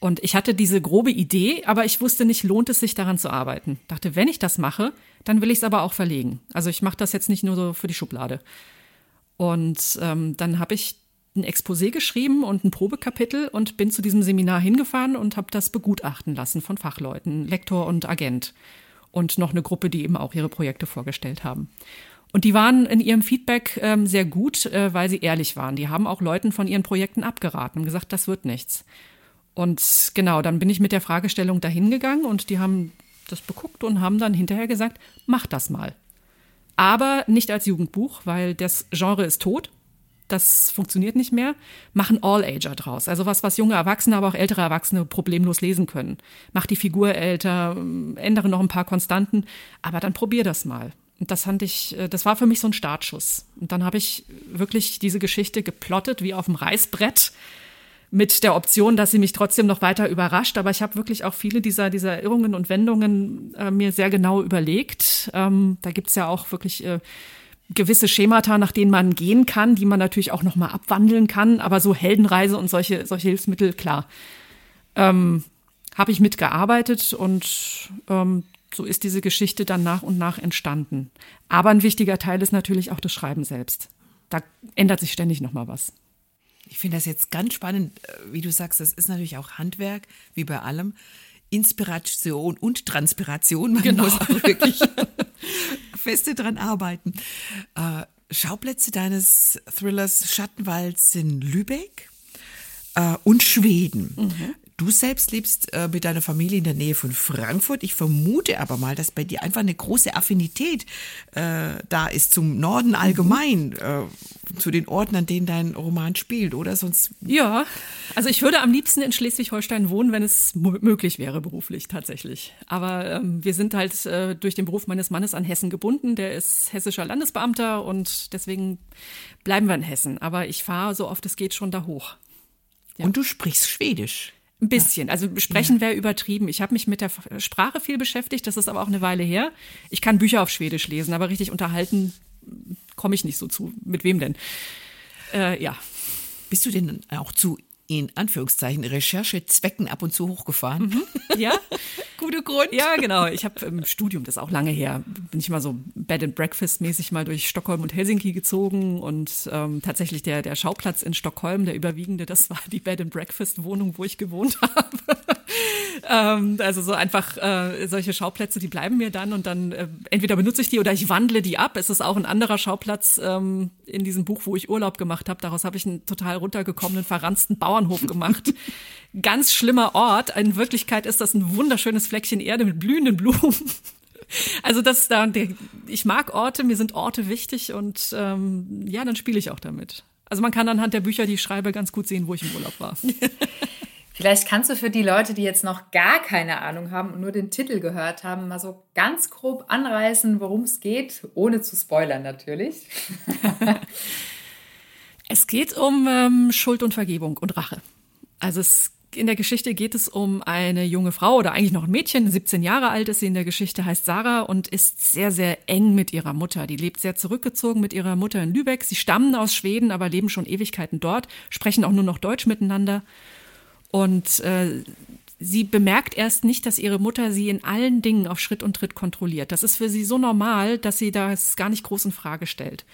Und ich hatte diese grobe Idee, aber ich wusste nicht, lohnt es sich daran zu arbeiten. Dachte, wenn ich das mache, dann will ich es aber auch verlegen. Also ich mache das jetzt nicht nur so für die Schublade. Und ähm, dann habe ich ein Exposé geschrieben und ein Probekapitel und bin zu diesem Seminar hingefahren und habe das begutachten lassen von Fachleuten, Lektor und Agent und noch eine Gruppe, die eben auch ihre Projekte vorgestellt haben. Und die waren in ihrem Feedback ähm, sehr gut, äh, weil sie ehrlich waren. Die haben auch Leuten von ihren Projekten abgeraten und gesagt, das wird nichts. Und genau, dann bin ich mit der Fragestellung dahin gegangen und die haben das beguckt und haben dann hinterher gesagt, mach das mal. Aber nicht als Jugendbuch, weil das Genre ist tot. Das funktioniert nicht mehr. Machen All-Ager draus. Also was, was junge Erwachsene, aber auch ältere Erwachsene problemlos lesen können. Mach die Figur älter, ändere noch ein paar Konstanten, aber dann probier das mal. Und das fand ich, äh, das war für mich so ein Startschuss. Und dann habe ich wirklich diese Geschichte geplottet wie auf dem Reißbrett mit der Option, dass sie mich trotzdem noch weiter überrascht. Aber ich habe wirklich auch viele dieser, dieser Irrungen und Wendungen äh, mir sehr genau überlegt. Ähm, da gibt's ja auch wirklich äh, gewisse Schemata, nach denen man gehen kann, die man natürlich auch noch mal abwandeln kann. Aber so Heldenreise und solche, solche Hilfsmittel, klar, ähm, habe ich mitgearbeitet und ähm, so ist diese Geschichte dann nach und nach entstanden. Aber ein wichtiger Teil ist natürlich auch das Schreiben selbst. Da ändert sich ständig noch mal was. Ich finde das jetzt ganz spannend, äh, wie du sagst, das ist natürlich auch Handwerk, wie bei allem. Inspiration und Transpiration. Man genau. muss auch wirklich *laughs* feste dran arbeiten. Äh, Schauplätze deines Thrillers Schattenwald sind Lübeck äh, und Schweden. Mhm. Du selbst lebst äh, mit deiner Familie in der Nähe von Frankfurt. Ich vermute aber mal, dass bei dir einfach eine große Affinität äh, da ist zum Norden allgemein, äh, zu den Orten, an denen dein Roman spielt, oder? Sonst. Ja, also ich würde am liebsten in Schleswig-Holstein wohnen, wenn es möglich wäre, beruflich tatsächlich. Aber ähm, wir sind halt äh, durch den Beruf meines Mannes an Hessen gebunden. Der ist hessischer Landesbeamter und deswegen bleiben wir in Hessen. Aber ich fahre so oft es geht schon da hoch. Ja. Und du sprichst Schwedisch. Ein bisschen. Also sprechen wäre übertrieben. Ich habe mich mit der Sprache viel beschäftigt, das ist aber auch eine Weile her. Ich kann Bücher auf Schwedisch lesen, aber richtig unterhalten komme ich nicht so zu. Mit wem denn? Äh, ja. Bist du denn auch zu in Anführungszeichen Recherchezwecken ab und zu hochgefahren. Mhm. Ja, *laughs* gute Grund. Ja, genau. Ich habe im Studium, das ist auch lange her, bin ich mal so Bed and Breakfast mäßig mal durch Stockholm und Helsinki gezogen und ähm, tatsächlich der der Schauplatz in Stockholm, der überwiegende, das war die Bed and Breakfast Wohnung, wo ich gewohnt *laughs* habe. *laughs* ähm, also so einfach äh, solche Schauplätze, die bleiben mir dann und dann äh, entweder benutze ich die oder ich wandle die ab. Es ist auch ein anderer Schauplatz ähm, in diesem Buch, wo ich Urlaub gemacht habe. Daraus habe ich einen total runtergekommenen, verranzten Bauernhof gemacht. *laughs* Ganz schlimmer Ort. In Wirklichkeit ist das ein wunderschönes Fleckchen Erde mit blühenden Blumen. *laughs* Also das da, ich mag Orte, mir sind Orte wichtig und ähm, ja, dann spiele ich auch damit. Also man kann anhand der Bücher, die ich schreibe, ganz gut sehen, wo ich im Urlaub war. Vielleicht kannst du für die Leute, die jetzt noch gar keine Ahnung haben und nur den Titel gehört haben, mal so ganz grob anreißen, worum es geht, ohne zu spoilern natürlich. *laughs* es geht um ähm, Schuld und Vergebung und Rache. Also es, in der Geschichte geht es um eine junge Frau oder eigentlich noch ein Mädchen, 17 Jahre alt ist sie in der Geschichte, heißt Sarah und ist sehr, sehr eng mit ihrer Mutter. Die lebt sehr zurückgezogen mit ihrer Mutter in Lübeck. Sie stammen aus Schweden, aber leben schon Ewigkeiten dort, sprechen auch nur noch Deutsch miteinander. Und äh, sie bemerkt erst nicht, dass ihre Mutter sie in allen Dingen auf Schritt und Tritt kontrolliert. Das ist für sie so normal, dass sie das gar nicht groß in Frage stellt.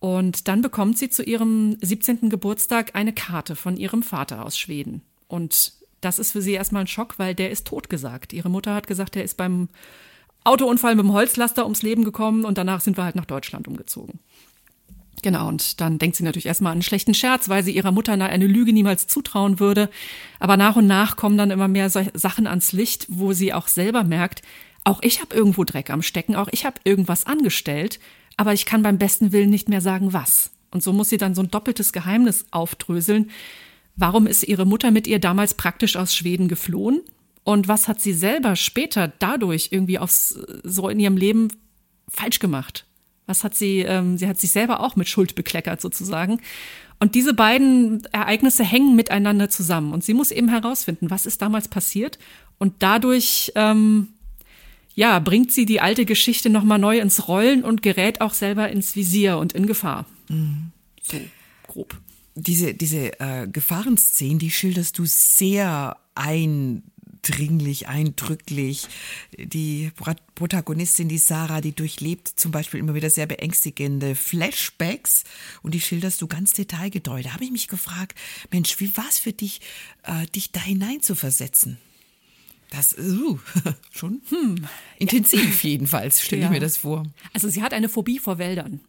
Und dann bekommt sie zu ihrem 17. Geburtstag eine Karte von ihrem Vater aus Schweden. Und das ist für sie erstmal ein Schock, weil der ist totgesagt. Ihre Mutter hat gesagt, er ist beim Autounfall mit dem Holzlaster ums Leben gekommen und danach sind wir halt nach Deutschland umgezogen. Genau, und dann denkt sie natürlich erstmal an einen schlechten Scherz, weil sie ihrer Mutter eine Lüge niemals zutrauen würde. Aber nach und nach kommen dann immer mehr Sachen ans Licht, wo sie auch selber merkt, auch ich habe irgendwo Dreck am Stecken, auch ich habe irgendwas angestellt, aber ich kann beim besten Willen nicht mehr sagen, was. Und so muss sie dann so ein doppeltes Geheimnis aufdröseln. Warum ist ihre Mutter mit ihr damals praktisch aus Schweden geflohen? Und was hat sie selber später dadurch irgendwie aufs, so in ihrem Leben falsch gemacht? Was hat sie, ähm, sie hat sich selber auch mit Schuld bekleckert sozusagen. Und diese beiden Ereignisse hängen miteinander zusammen. Und sie muss eben herausfinden, was ist damals passiert. Und dadurch, ähm, ja, bringt sie die alte Geschichte nochmal neu ins Rollen und gerät auch selber ins Visier und in Gefahr. Mhm. So grob. Diese, diese äh, Gefahrenszenen, die schilderst du sehr ein eindringlich, eindrücklich. Die Protagonistin, die Sarah, die durchlebt zum Beispiel immer wieder sehr beängstigende Flashbacks und die schilderst du ganz detailgetreu. Da habe ich mich gefragt, Mensch, wie war es für dich, äh, dich da hinein zu versetzen? Das ist uh, *laughs* schon hm, intensiv ja. jedenfalls, stelle ja. ich mir das vor. Also sie hat eine Phobie vor Wäldern.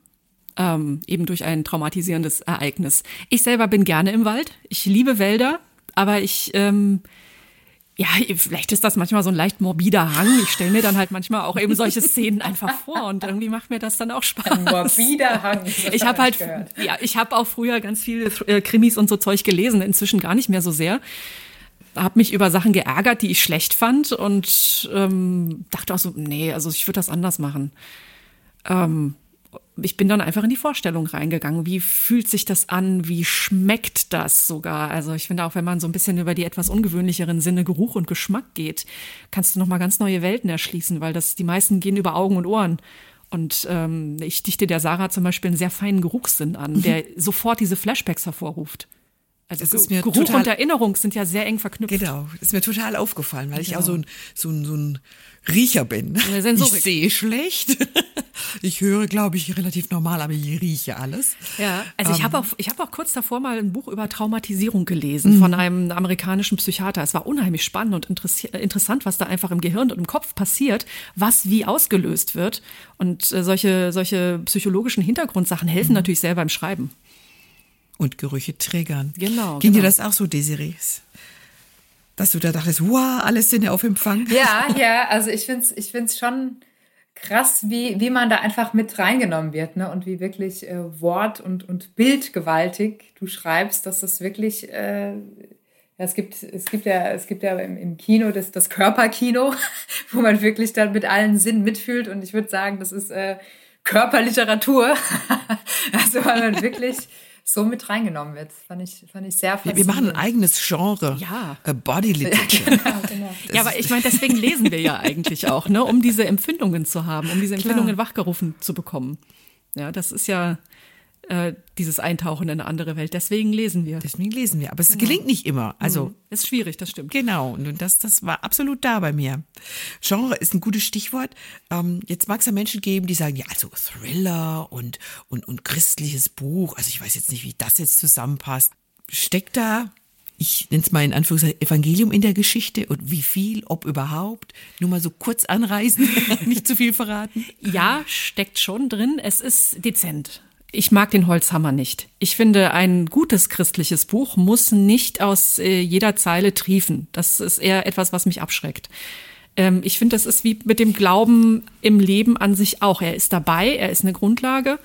Ähm, eben durch ein traumatisierendes Ereignis. Ich selber bin gerne im Wald. Ich liebe Wälder, aber ich, ähm, ja, vielleicht ist das manchmal so ein leicht morbider Hang. Ich stelle mir dann halt manchmal auch eben solche Szenen einfach vor und irgendwie macht mir das dann auch Spaß. Morbider Hang. Ich habe halt, gehört. ja, ich habe auch früher ganz viel äh, Krimis und so Zeug gelesen, inzwischen gar nicht mehr so sehr habe mich über Sachen geärgert, die ich schlecht fand und ähm, dachte auch so, nee, also ich würde das anders machen. Ähm, ich bin dann einfach in die Vorstellung reingegangen. Wie fühlt sich das an? Wie schmeckt das sogar? Also ich finde auch, wenn man so ein bisschen über die etwas ungewöhnlicheren Sinne Geruch und Geschmack geht, kannst du noch mal ganz neue Welten erschließen, weil das die meisten gehen über Augen und Ohren. Und ähm, ich dichte der Sarah zum Beispiel einen sehr feinen Geruchssinn an, der sofort diese Flashbacks hervorruft. Also das ist mir Geruch total, und Erinnerung sind ja sehr eng verknüpft. Genau, ist mir total aufgefallen, weil ich auch so ein, so ein, so ein Riecher bin. Ich sehe schlecht. *laughs* Ich höre, glaube ich, relativ normal, aber ich rieche alles. Ja, also ich ähm. habe auch, ich habe auch kurz davor mal ein Buch über Traumatisierung gelesen mhm. von einem amerikanischen Psychiater. Es war unheimlich spannend und interessant, was da einfach im Gehirn und im Kopf passiert, was wie ausgelöst wird. Und äh, solche, solche psychologischen Hintergrundsachen helfen mhm. natürlich sehr beim Schreiben und Gerüche triggern. Genau. Ging genau. dir das auch so, Desiree? Dass du da dachtest, wow, alles Sinne auf Empfang? Ja, ja, also ich finde es ich find's schon krass, wie, wie man da einfach mit reingenommen wird ne? und wie wirklich äh, Wort- und, und Bildgewaltig du schreibst, dass das wirklich, äh, ja, es, gibt, es, gibt ja, es gibt ja im, im Kino das, das Körperkino, *laughs* wo man wirklich dann mit allen Sinnen mitfühlt und ich würde sagen, das ist äh, Körperliteratur, *laughs* also weil man wirklich so mit reingenommen wird. Fand ich, fand ich sehr faszinierend. Wir machen ein eigenes Genre. Ja. Body Literature. genau, genau. Ja, aber ich meine, deswegen lesen wir ja eigentlich auch, ne, um diese Empfindungen zu haben, um diese Empfindungen Klar. wachgerufen zu bekommen. Ja, das ist ja äh, dieses Eintauchen in eine andere Welt. Deswegen lesen wir. Deswegen lesen wir. Aber es genau. gelingt nicht immer. Also mhm. ist schwierig, das stimmt. Genau. Und das, das war absolut da bei mir. Genre ist ein gutes Stichwort. Ähm, jetzt mag es ja Menschen geben, die sagen, ja, also Thriller und, und, und christliches Buch. Also ich weiß jetzt nicht, wie das jetzt zusammenpasst. Steckt da ich nenne es mal in Anführungszeichen Evangelium in der Geschichte und wie viel, ob überhaupt. Nur mal so kurz anreisen, *laughs* nicht zu viel verraten. Ja, steckt schon drin. Es ist dezent. Ich mag den Holzhammer nicht. Ich finde, ein gutes christliches Buch muss nicht aus äh, jeder Zeile triefen. Das ist eher etwas, was mich abschreckt. Ähm, ich finde, das ist wie mit dem Glauben im Leben an sich auch. Er ist dabei, er ist eine Grundlage.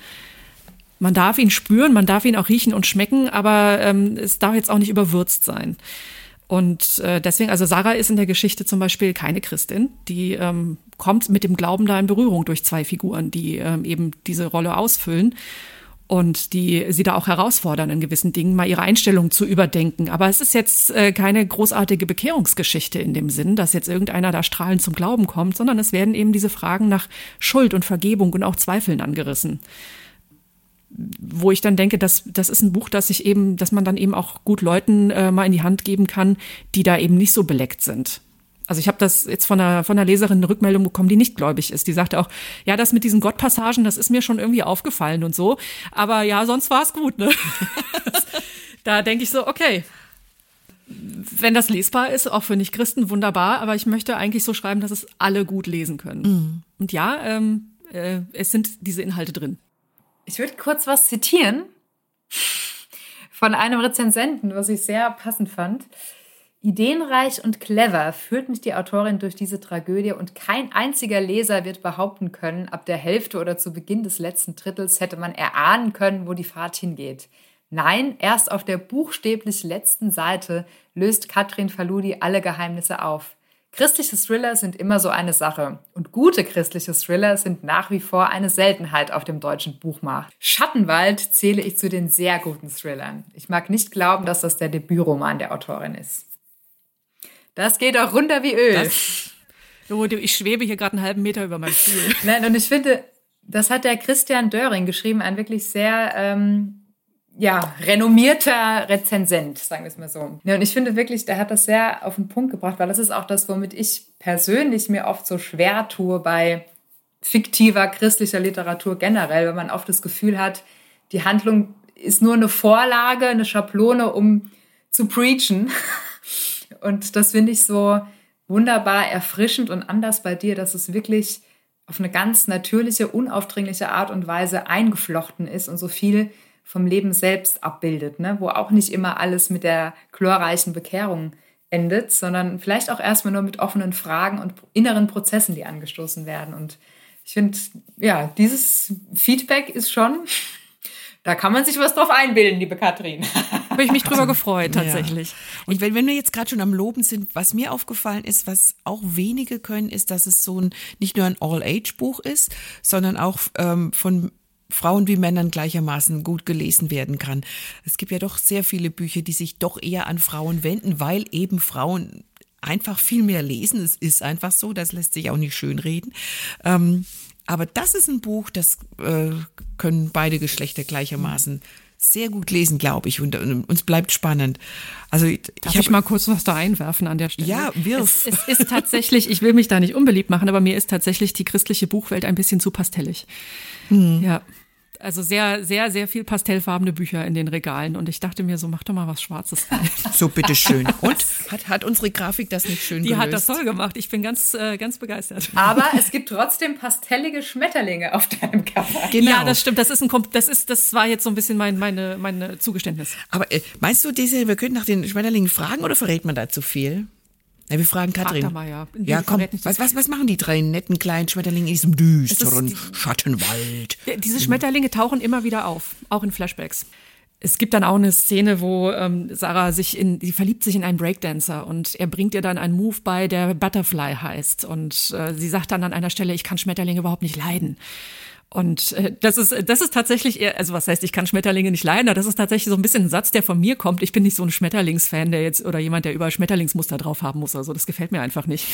Man darf ihn spüren, man darf ihn auch riechen und schmecken, aber ähm, es darf jetzt auch nicht überwürzt sein. Und äh, deswegen, also Sarah ist in der Geschichte zum Beispiel keine Christin. Die ähm, kommt mit dem Glauben da in Berührung durch zwei Figuren, die ähm, eben diese Rolle ausfüllen und die sie da auch herausfordern, in gewissen Dingen mal ihre Einstellung zu überdenken. Aber es ist jetzt äh, keine großartige Bekehrungsgeschichte in dem Sinn, dass jetzt irgendeiner da strahlend zum Glauben kommt, sondern es werden eben diese Fragen nach Schuld und Vergebung und auch Zweifeln angerissen. Wo ich dann denke, dass das ist ein Buch, das sich eben, dass man dann eben auch gut Leuten äh, mal in die Hand geben kann, die da eben nicht so beleckt sind. Also ich habe das jetzt von einer, von einer Leserin eine Rückmeldung bekommen, die nicht gläubig ist. Die sagte auch, ja, das mit diesen Gottpassagen, das ist mir schon irgendwie aufgefallen und so. Aber ja, sonst war es gut. Ne? *laughs* da denke ich so, okay, wenn das lesbar ist, auch für Nicht-Christen, wunderbar. Aber ich möchte eigentlich so schreiben, dass es alle gut lesen können. Mhm. Und ja, ähm, äh, es sind diese Inhalte drin. Ich würde kurz was zitieren von einem Rezensenten, was ich sehr passend fand. Ideenreich und clever führt mich die Autorin durch diese Tragödie und kein einziger Leser wird behaupten können, ab der Hälfte oder zu Beginn des letzten Drittels hätte man erahnen können, wo die Fahrt hingeht. Nein, erst auf der buchstäblich letzten Seite löst Katrin Faludi alle Geheimnisse auf. Christliche Thriller sind immer so eine Sache. Und gute christliche Thriller sind nach wie vor eine Seltenheit auf dem deutschen Buchmarkt. Schattenwald zähle ich zu den sehr guten Thrillern. Ich mag nicht glauben, dass das der Debütroman der Autorin ist. Das geht auch runter wie Öl. Das, ich schwebe hier gerade einen halben Meter über meinem Stuhl. *laughs* Nein, und ich finde, das hat der Christian Döring geschrieben, ein wirklich sehr, ähm, ja, renommierter Rezensent, sagen wir es mal so. Ja, und ich finde wirklich, der hat das sehr auf den Punkt gebracht, weil das ist auch das, womit ich persönlich mir oft so schwer tue bei fiktiver christlicher Literatur generell, wenn man oft das Gefühl hat, die Handlung ist nur eine Vorlage, eine Schablone, um zu preachen. *laughs* Und das finde ich so wunderbar erfrischend und anders bei dir, dass es wirklich auf eine ganz natürliche, unaufdringliche Art und Weise eingeflochten ist und so viel vom Leben selbst abbildet, ne? wo auch nicht immer alles mit der chlorreichen Bekehrung endet, sondern vielleicht auch erstmal nur mit offenen Fragen und inneren Prozessen, die angestoßen werden. Und ich finde, ja, dieses Feedback ist schon, *laughs* da kann man sich was drauf einbilden, liebe Katrin. *laughs* Habe ich mich drüber gefreut, tatsächlich. Ja. Und wenn, wenn wir jetzt gerade schon am Loben sind, was mir aufgefallen ist, was auch wenige können, ist, dass es so ein, nicht nur ein All-Age-Buch ist, sondern auch ähm, von Frauen wie Männern gleichermaßen gut gelesen werden kann. Es gibt ja doch sehr viele Bücher, die sich doch eher an Frauen wenden, weil eben Frauen einfach viel mehr lesen. Es ist einfach so, das lässt sich auch nicht schön reden. Ähm, aber das ist ein Buch, das äh, können beide Geschlechter gleichermaßen sehr gut lesen, glaube ich, und, und, uns bleibt spannend. Also Darf ich, ich mal kurz was da einwerfen an der Stelle? Ja, wirf. Es, es ist tatsächlich, ich will mich da nicht unbeliebt machen, aber mir ist tatsächlich die christliche Buchwelt ein bisschen zu pastellig. Hm. Ja. Also sehr, sehr, sehr viel pastellfarbene Bücher in den Regalen. Und ich dachte mir so, mach doch mal was Schwarzes rein. *laughs* So, bitteschön. *laughs* Und hat, hat unsere Grafik das nicht schön Die gelöst? hat das toll gemacht. Ich bin ganz, äh, ganz begeistert. Aber *laughs* es gibt trotzdem pastellige Schmetterlinge auf deinem Cover. Genau. Ja, das stimmt. Das ist ein, das ist, das war jetzt so ein bisschen mein, meine, meine Zugeständnis. Aber äh, meinst du, diese, wir könnten nach den Schmetterlingen fragen oder verrät man da zu viel? Ja, wir fragen Katrin. Frag mal, ja. ja, komm, was, was, was machen die drei netten kleinen Schmetterlinge in diesem düsteren die, Schattenwald? Diese Schmetterlinge tauchen immer wieder auf, auch in Flashbacks. Es gibt dann auch eine Szene, wo ähm, Sarah sich in, sie verliebt sich in einen Breakdancer und er bringt ihr dann einen Move bei, der Butterfly heißt. Und äh, sie sagt dann an einer Stelle, ich kann Schmetterlinge überhaupt nicht leiden. Und äh, das ist das ist tatsächlich eher, also was heißt, ich kann Schmetterlinge nicht leiden, aber das ist tatsächlich so ein bisschen ein Satz, der von mir kommt. Ich bin nicht so ein Schmetterlingsfan, der jetzt oder jemand, der überall Schmetterlingsmuster drauf haben muss. Also das gefällt mir einfach nicht.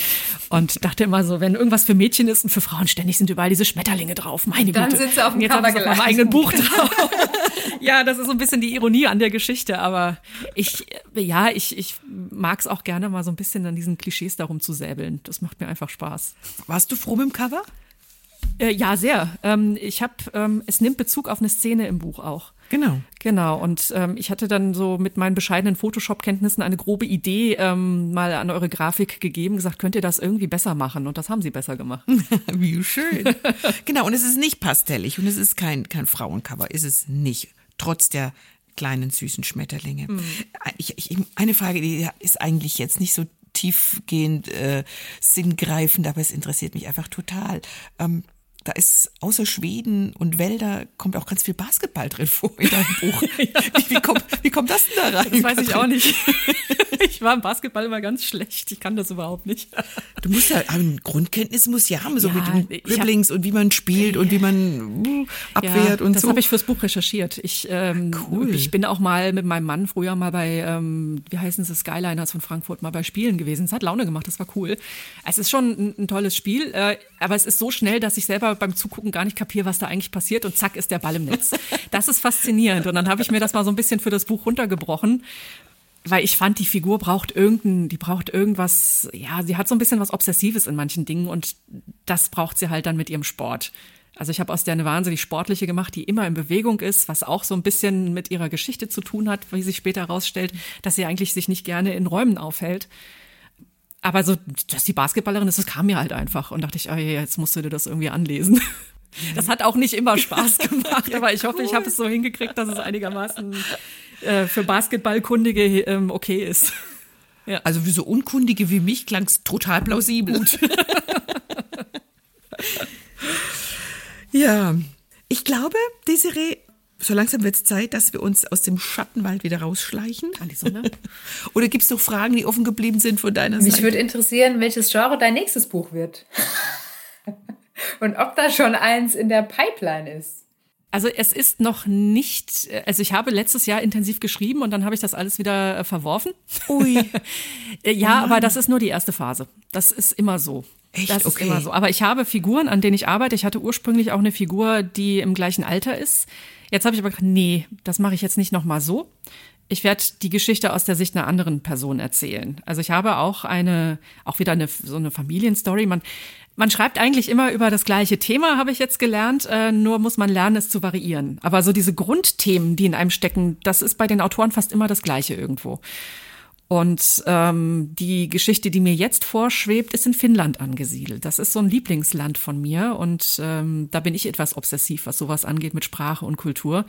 Und dachte immer so, wenn irgendwas für Mädchen ist und für Frauen ständig sind überall diese Schmetterlinge drauf. Meine Dann Güte. Dann sind sie auf dem jetzt Cover auf meinem eigenen Buch drauf. *laughs* ja, das ist so ein bisschen die Ironie an der Geschichte, aber ich ja, ich ich mag es auch gerne mal so ein bisschen an diesen Klischees darum zu säbeln. Das macht mir einfach Spaß. Warst du froh mit dem Cover? Äh, ja, sehr. Ähm, ich habe, ähm, es nimmt Bezug auf eine Szene im Buch auch. Genau. Genau. Und ähm, ich hatte dann so mit meinen bescheidenen Photoshop-Kenntnissen eine grobe Idee ähm, mal an eure Grafik gegeben, gesagt, könnt ihr das irgendwie besser machen? Und das haben sie besser gemacht. *laughs* Wie schön. genau. Und es ist nicht pastellig und es ist kein, kein Frauencover. Ist es nicht. Trotz der kleinen süßen Schmetterlinge. Mhm. Ich, ich, eine Frage, die ist eigentlich jetzt nicht so tiefgehend äh, sinngreifend, aber es interessiert mich einfach total. Ähm, da ist außer Schweden und Wälder kommt auch ganz viel Basketball drin vor in deinem *laughs* Buch. ja. wie, wie, kommt, wie kommt das denn da rein? Das weiß ich auch nicht. *laughs* *laughs* ich war im Basketball immer ganz schlecht. Ich kann das überhaupt nicht. Du musst ja, Grundkenntnis muss ja haben, so ja, mit den Dribblings hab, und wie man spielt und wie man uh, abwehrt ja, und das so. Das habe ich fürs Buch recherchiert. Ich, ähm, cool. ich bin auch mal mit meinem Mann früher mal bei, ähm, wie heißen sie, Skyliners von Frankfurt, mal bei Spielen gewesen. Es hat Laune gemacht, das war cool. Es ist schon ein, ein tolles Spiel, äh, aber es ist so schnell, dass ich selber beim Zugucken gar nicht kapiere, was da eigentlich passiert und zack ist der Ball im Netz. Das ist faszinierend. Und dann habe ich mir das mal so ein bisschen für das Buch runtergebrochen weil ich fand, die Figur braucht irgendein, die braucht irgendwas, ja, sie hat so ein bisschen was Obsessives in manchen Dingen und das braucht sie halt dann mit ihrem Sport. Also ich habe aus der eine wahnsinnig sportliche gemacht, die immer in Bewegung ist, was auch so ein bisschen mit ihrer Geschichte zu tun hat, wie sich später herausstellt, dass sie eigentlich sich nicht gerne in Räumen aufhält. Aber so, dass die Basketballerin ist, das kam mir halt einfach und dachte ich, oh, jetzt musst du dir das irgendwie anlesen. *laughs* Das hat auch nicht immer Spaß *laughs* gemacht, aber ich hoffe, ich habe es so hingekriegt, dass es einigermaßen äh, für Basketballkundige ähm, okay ist. Ja. Also für so Unkundige wie mich klang es total plausibel. Gut. *laughs* ja, ich glaube, Desiree, so langsam wird es Zeit, dass wir uns aus dem Schattenwald wieder rausschleichen. An die Sonne. *laughs* Oder gibt es noch Fragen, die offen geblieben sind von deiner Mich Seite? Mich würde interessieren, welches Genre dein nächstes Buch wird. Und ob da schon eins in der Pipeline ist. Also es ist noch nicht, also ich habe letztes Jahr intensiv geschrieben und dann habe ich das alles wieder äh, verworfen. Ui. *laughs* ja, oh aber das ist nur die erste Phase. Das ist immer so. Echt? Das okay. ist immer so. Aber ich habe Figuren, an denen ich arbeite. Ich hatte ursprünglich auch eine Figur, die im gleichen Alter ist. Jetzt habe ich aber gedacht, nee, das mache ich jetzt nicht nochmal so. Ich werde die Geschichte aus der Sicht einer anderen Person erzählen. Also ich habe auch eine, auch wieder eine, so eine Familienstory. Man, man schreibt eigentlich immer über das gleiche Thema, habe ich jetzt gelernt, äh, nur muss man lernen, es zu variieren. Aber so diese Grundthemen, die in einem stecken, das ist bei den Autoren fast immer das gleiche irgendwo. Und ähm, die Geschichte, die mir jetzt vorschwebt, ist in Finnland angesiedelt. Das ist so ein Lieblingsland von mir und ähm, da bin ich etwas obsessiv, was sowas angeht mit Sprache und Kultur.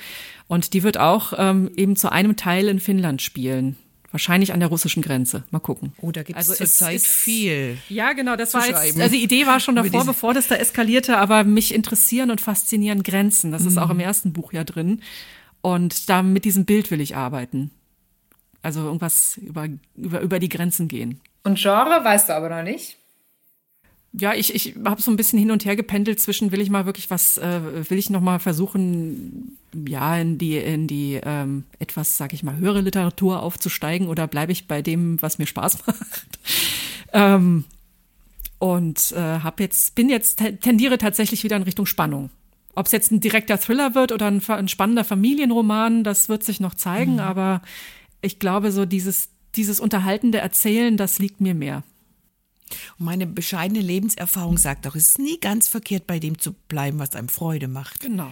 Und die wird auch ähm, eben zu einem Teil in Finnland spielen. Wahrscheinlich an der russischen Grenze. Mal gucken. Oh, da gibt Also es zurzeit viel. Ja, genau, das zu war jetzt, also die Idee war schon *laughs* davor, bevor das da eskalierte, aber mich interessieren und faszinieren Grenzen. Das ist auch Mhm. im ersten Buch ja drin. Und da mit diesem Bild will ich arbeiten. Also irgendwas über, über, über die Grenzen gehen. Und Genre weißt du aber noch nicht. Ja, ich, ich habe so ein bisschen hin und her gependelt zwischen, will ich mal wirklich was, äh, will ich noch mal versuchen, ja, in die, in die ähm, etwas, sag ich mal, höhere Literatur aufzusteigen oder bleibe ich bei dem, was mir Spaß *laughs* macht? ähm, und äh, hab jetzt, bin jetzt, tendiere tatsächlich wieder in Richtung Spannung. Ob es jetzt ein direkter Thriller wird oder ein, ein spannender Familienroman, das wird sich noch zeigen, aber ich glaube, so dieses, dieses unterhaltende Erzählen, das liegt mir mehr. Und meine bescheidene Lebenserfahrung sagt auch, es ist nie ganz verkehrt, bei dem zu bleiben, was einem Freude macht. Genau.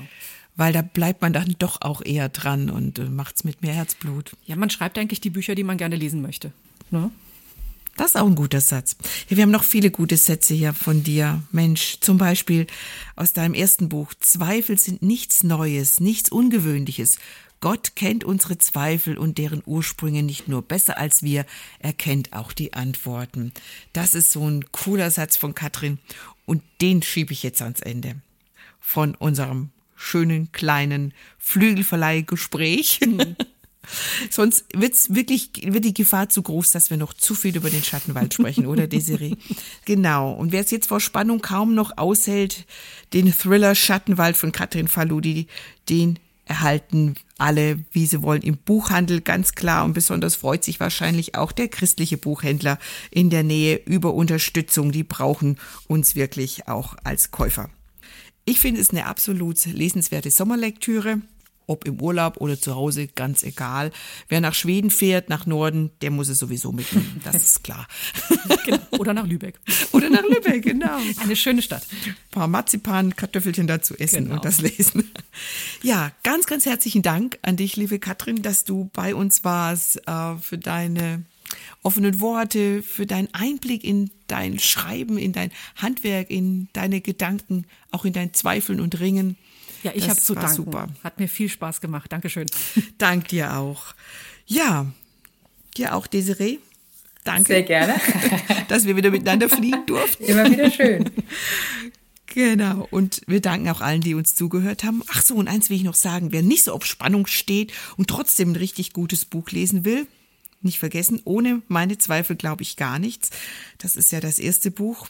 Weil da bleibt man dann doch auch eher dran und äh, macht's mit mehr Herzblut. Ja, man schreibt eigentlich die Bücher, die man gerne lesen möchte. Ne? Das ist auch ein guter Satz. Ja, wir haben noch viele gute Sätze hier von dir, Mensch. Zum Beispiel aus deinem ersten Buch. Zweifel sind nichts Neues, nichts Ungewöhnliches. Gott kennt unsere Zweifel und deren Ursprünge nicht nur besser als wir, er kennt auch die Antworten. Das ist so ein cooler Satz von Katrin und den schiebe ich jetzt ans Ende von unserem schönen kleinen Flügelverleihgespräch. *laughs* Sonst wird's wirklich, wird die Gefahr zu groß, dass wir noch zu viel über den Schattenwald sprechen, oder *laughs* Desiree? Genau. Und wer es jetzt vor Spannung kaum noch aushält, den Thriller Schattenwald von Katrin Faludi, den erhalten alle, wie sie wollen, im Buchhandel ganz klar. Und besonders freut sich wahrscheinlich auch der christliche Buchhändler in der Nähe über Unterstützung. Die brauchen uns wirklich auch als Käufer. Ich finde es eine absolut lesenswerte Sommerlektüre. Ob im Urlaub oder zu Hause, ganz egal. Wer nach Schweden fährt, nach Norden, der muss es sowieso mitnehmen. Das ist klar. *laughs* Genau. Oder nach Lübeck. Oder nach Lübeck, genau. Eine schöne Stadt. Ein paar Marzipan, Kartoffelchen dazu essen Genau. und das lesen. Ja, ganz, ganz herzlichen Dank an dich, liebe Katrin, dass du bei uns warst, äh, für deine offenen Worte, für deinen Einblick in dein Schreiben, in dein Handwerk, in deine Gedanken, auch in dein Zweifeln und Ringen. Ja, ich habe zu war danken. super. Hat mir viel Spaß gemacht. Dankeschön. *laughs* Dank dir auch. Ja, dir auch, Desiree. Danke, Sehr gerne. *laughs* dass wir wieder miteinander fliegen durften. Immer wieder schön. *laughs* Genau. Und wir danken auch allen, die uns zugehört haben. Ach so, und eins will ich noch sagen. Wer nicht so auf Spannung steht und trotzdem ein richtig gutes Buch lesen will, nicht vergessen, ohne meine Zweifel glaube ich gar nichts. Das ist ja das erste Buch.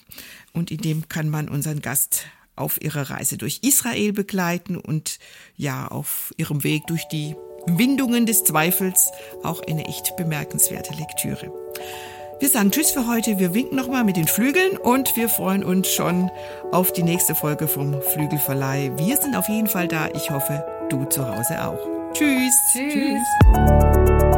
Und in dem kann man unseren Gast auf ihrer Reise durch Israel begleiten und ja, auf ihrem Weg durch die Windungen des Zweifels auch eine echt bemerkenswerte Lektüre. Wir sagen Tschüss für heute. Wir winken nochmal mit den Flügeln und wir freuen uns schon auf die nächste Folge vom Flügelverleih. Wir sind auf jeden Fall da. Ich hoffe, du zu Hause auch. Tschüss. Tschüss.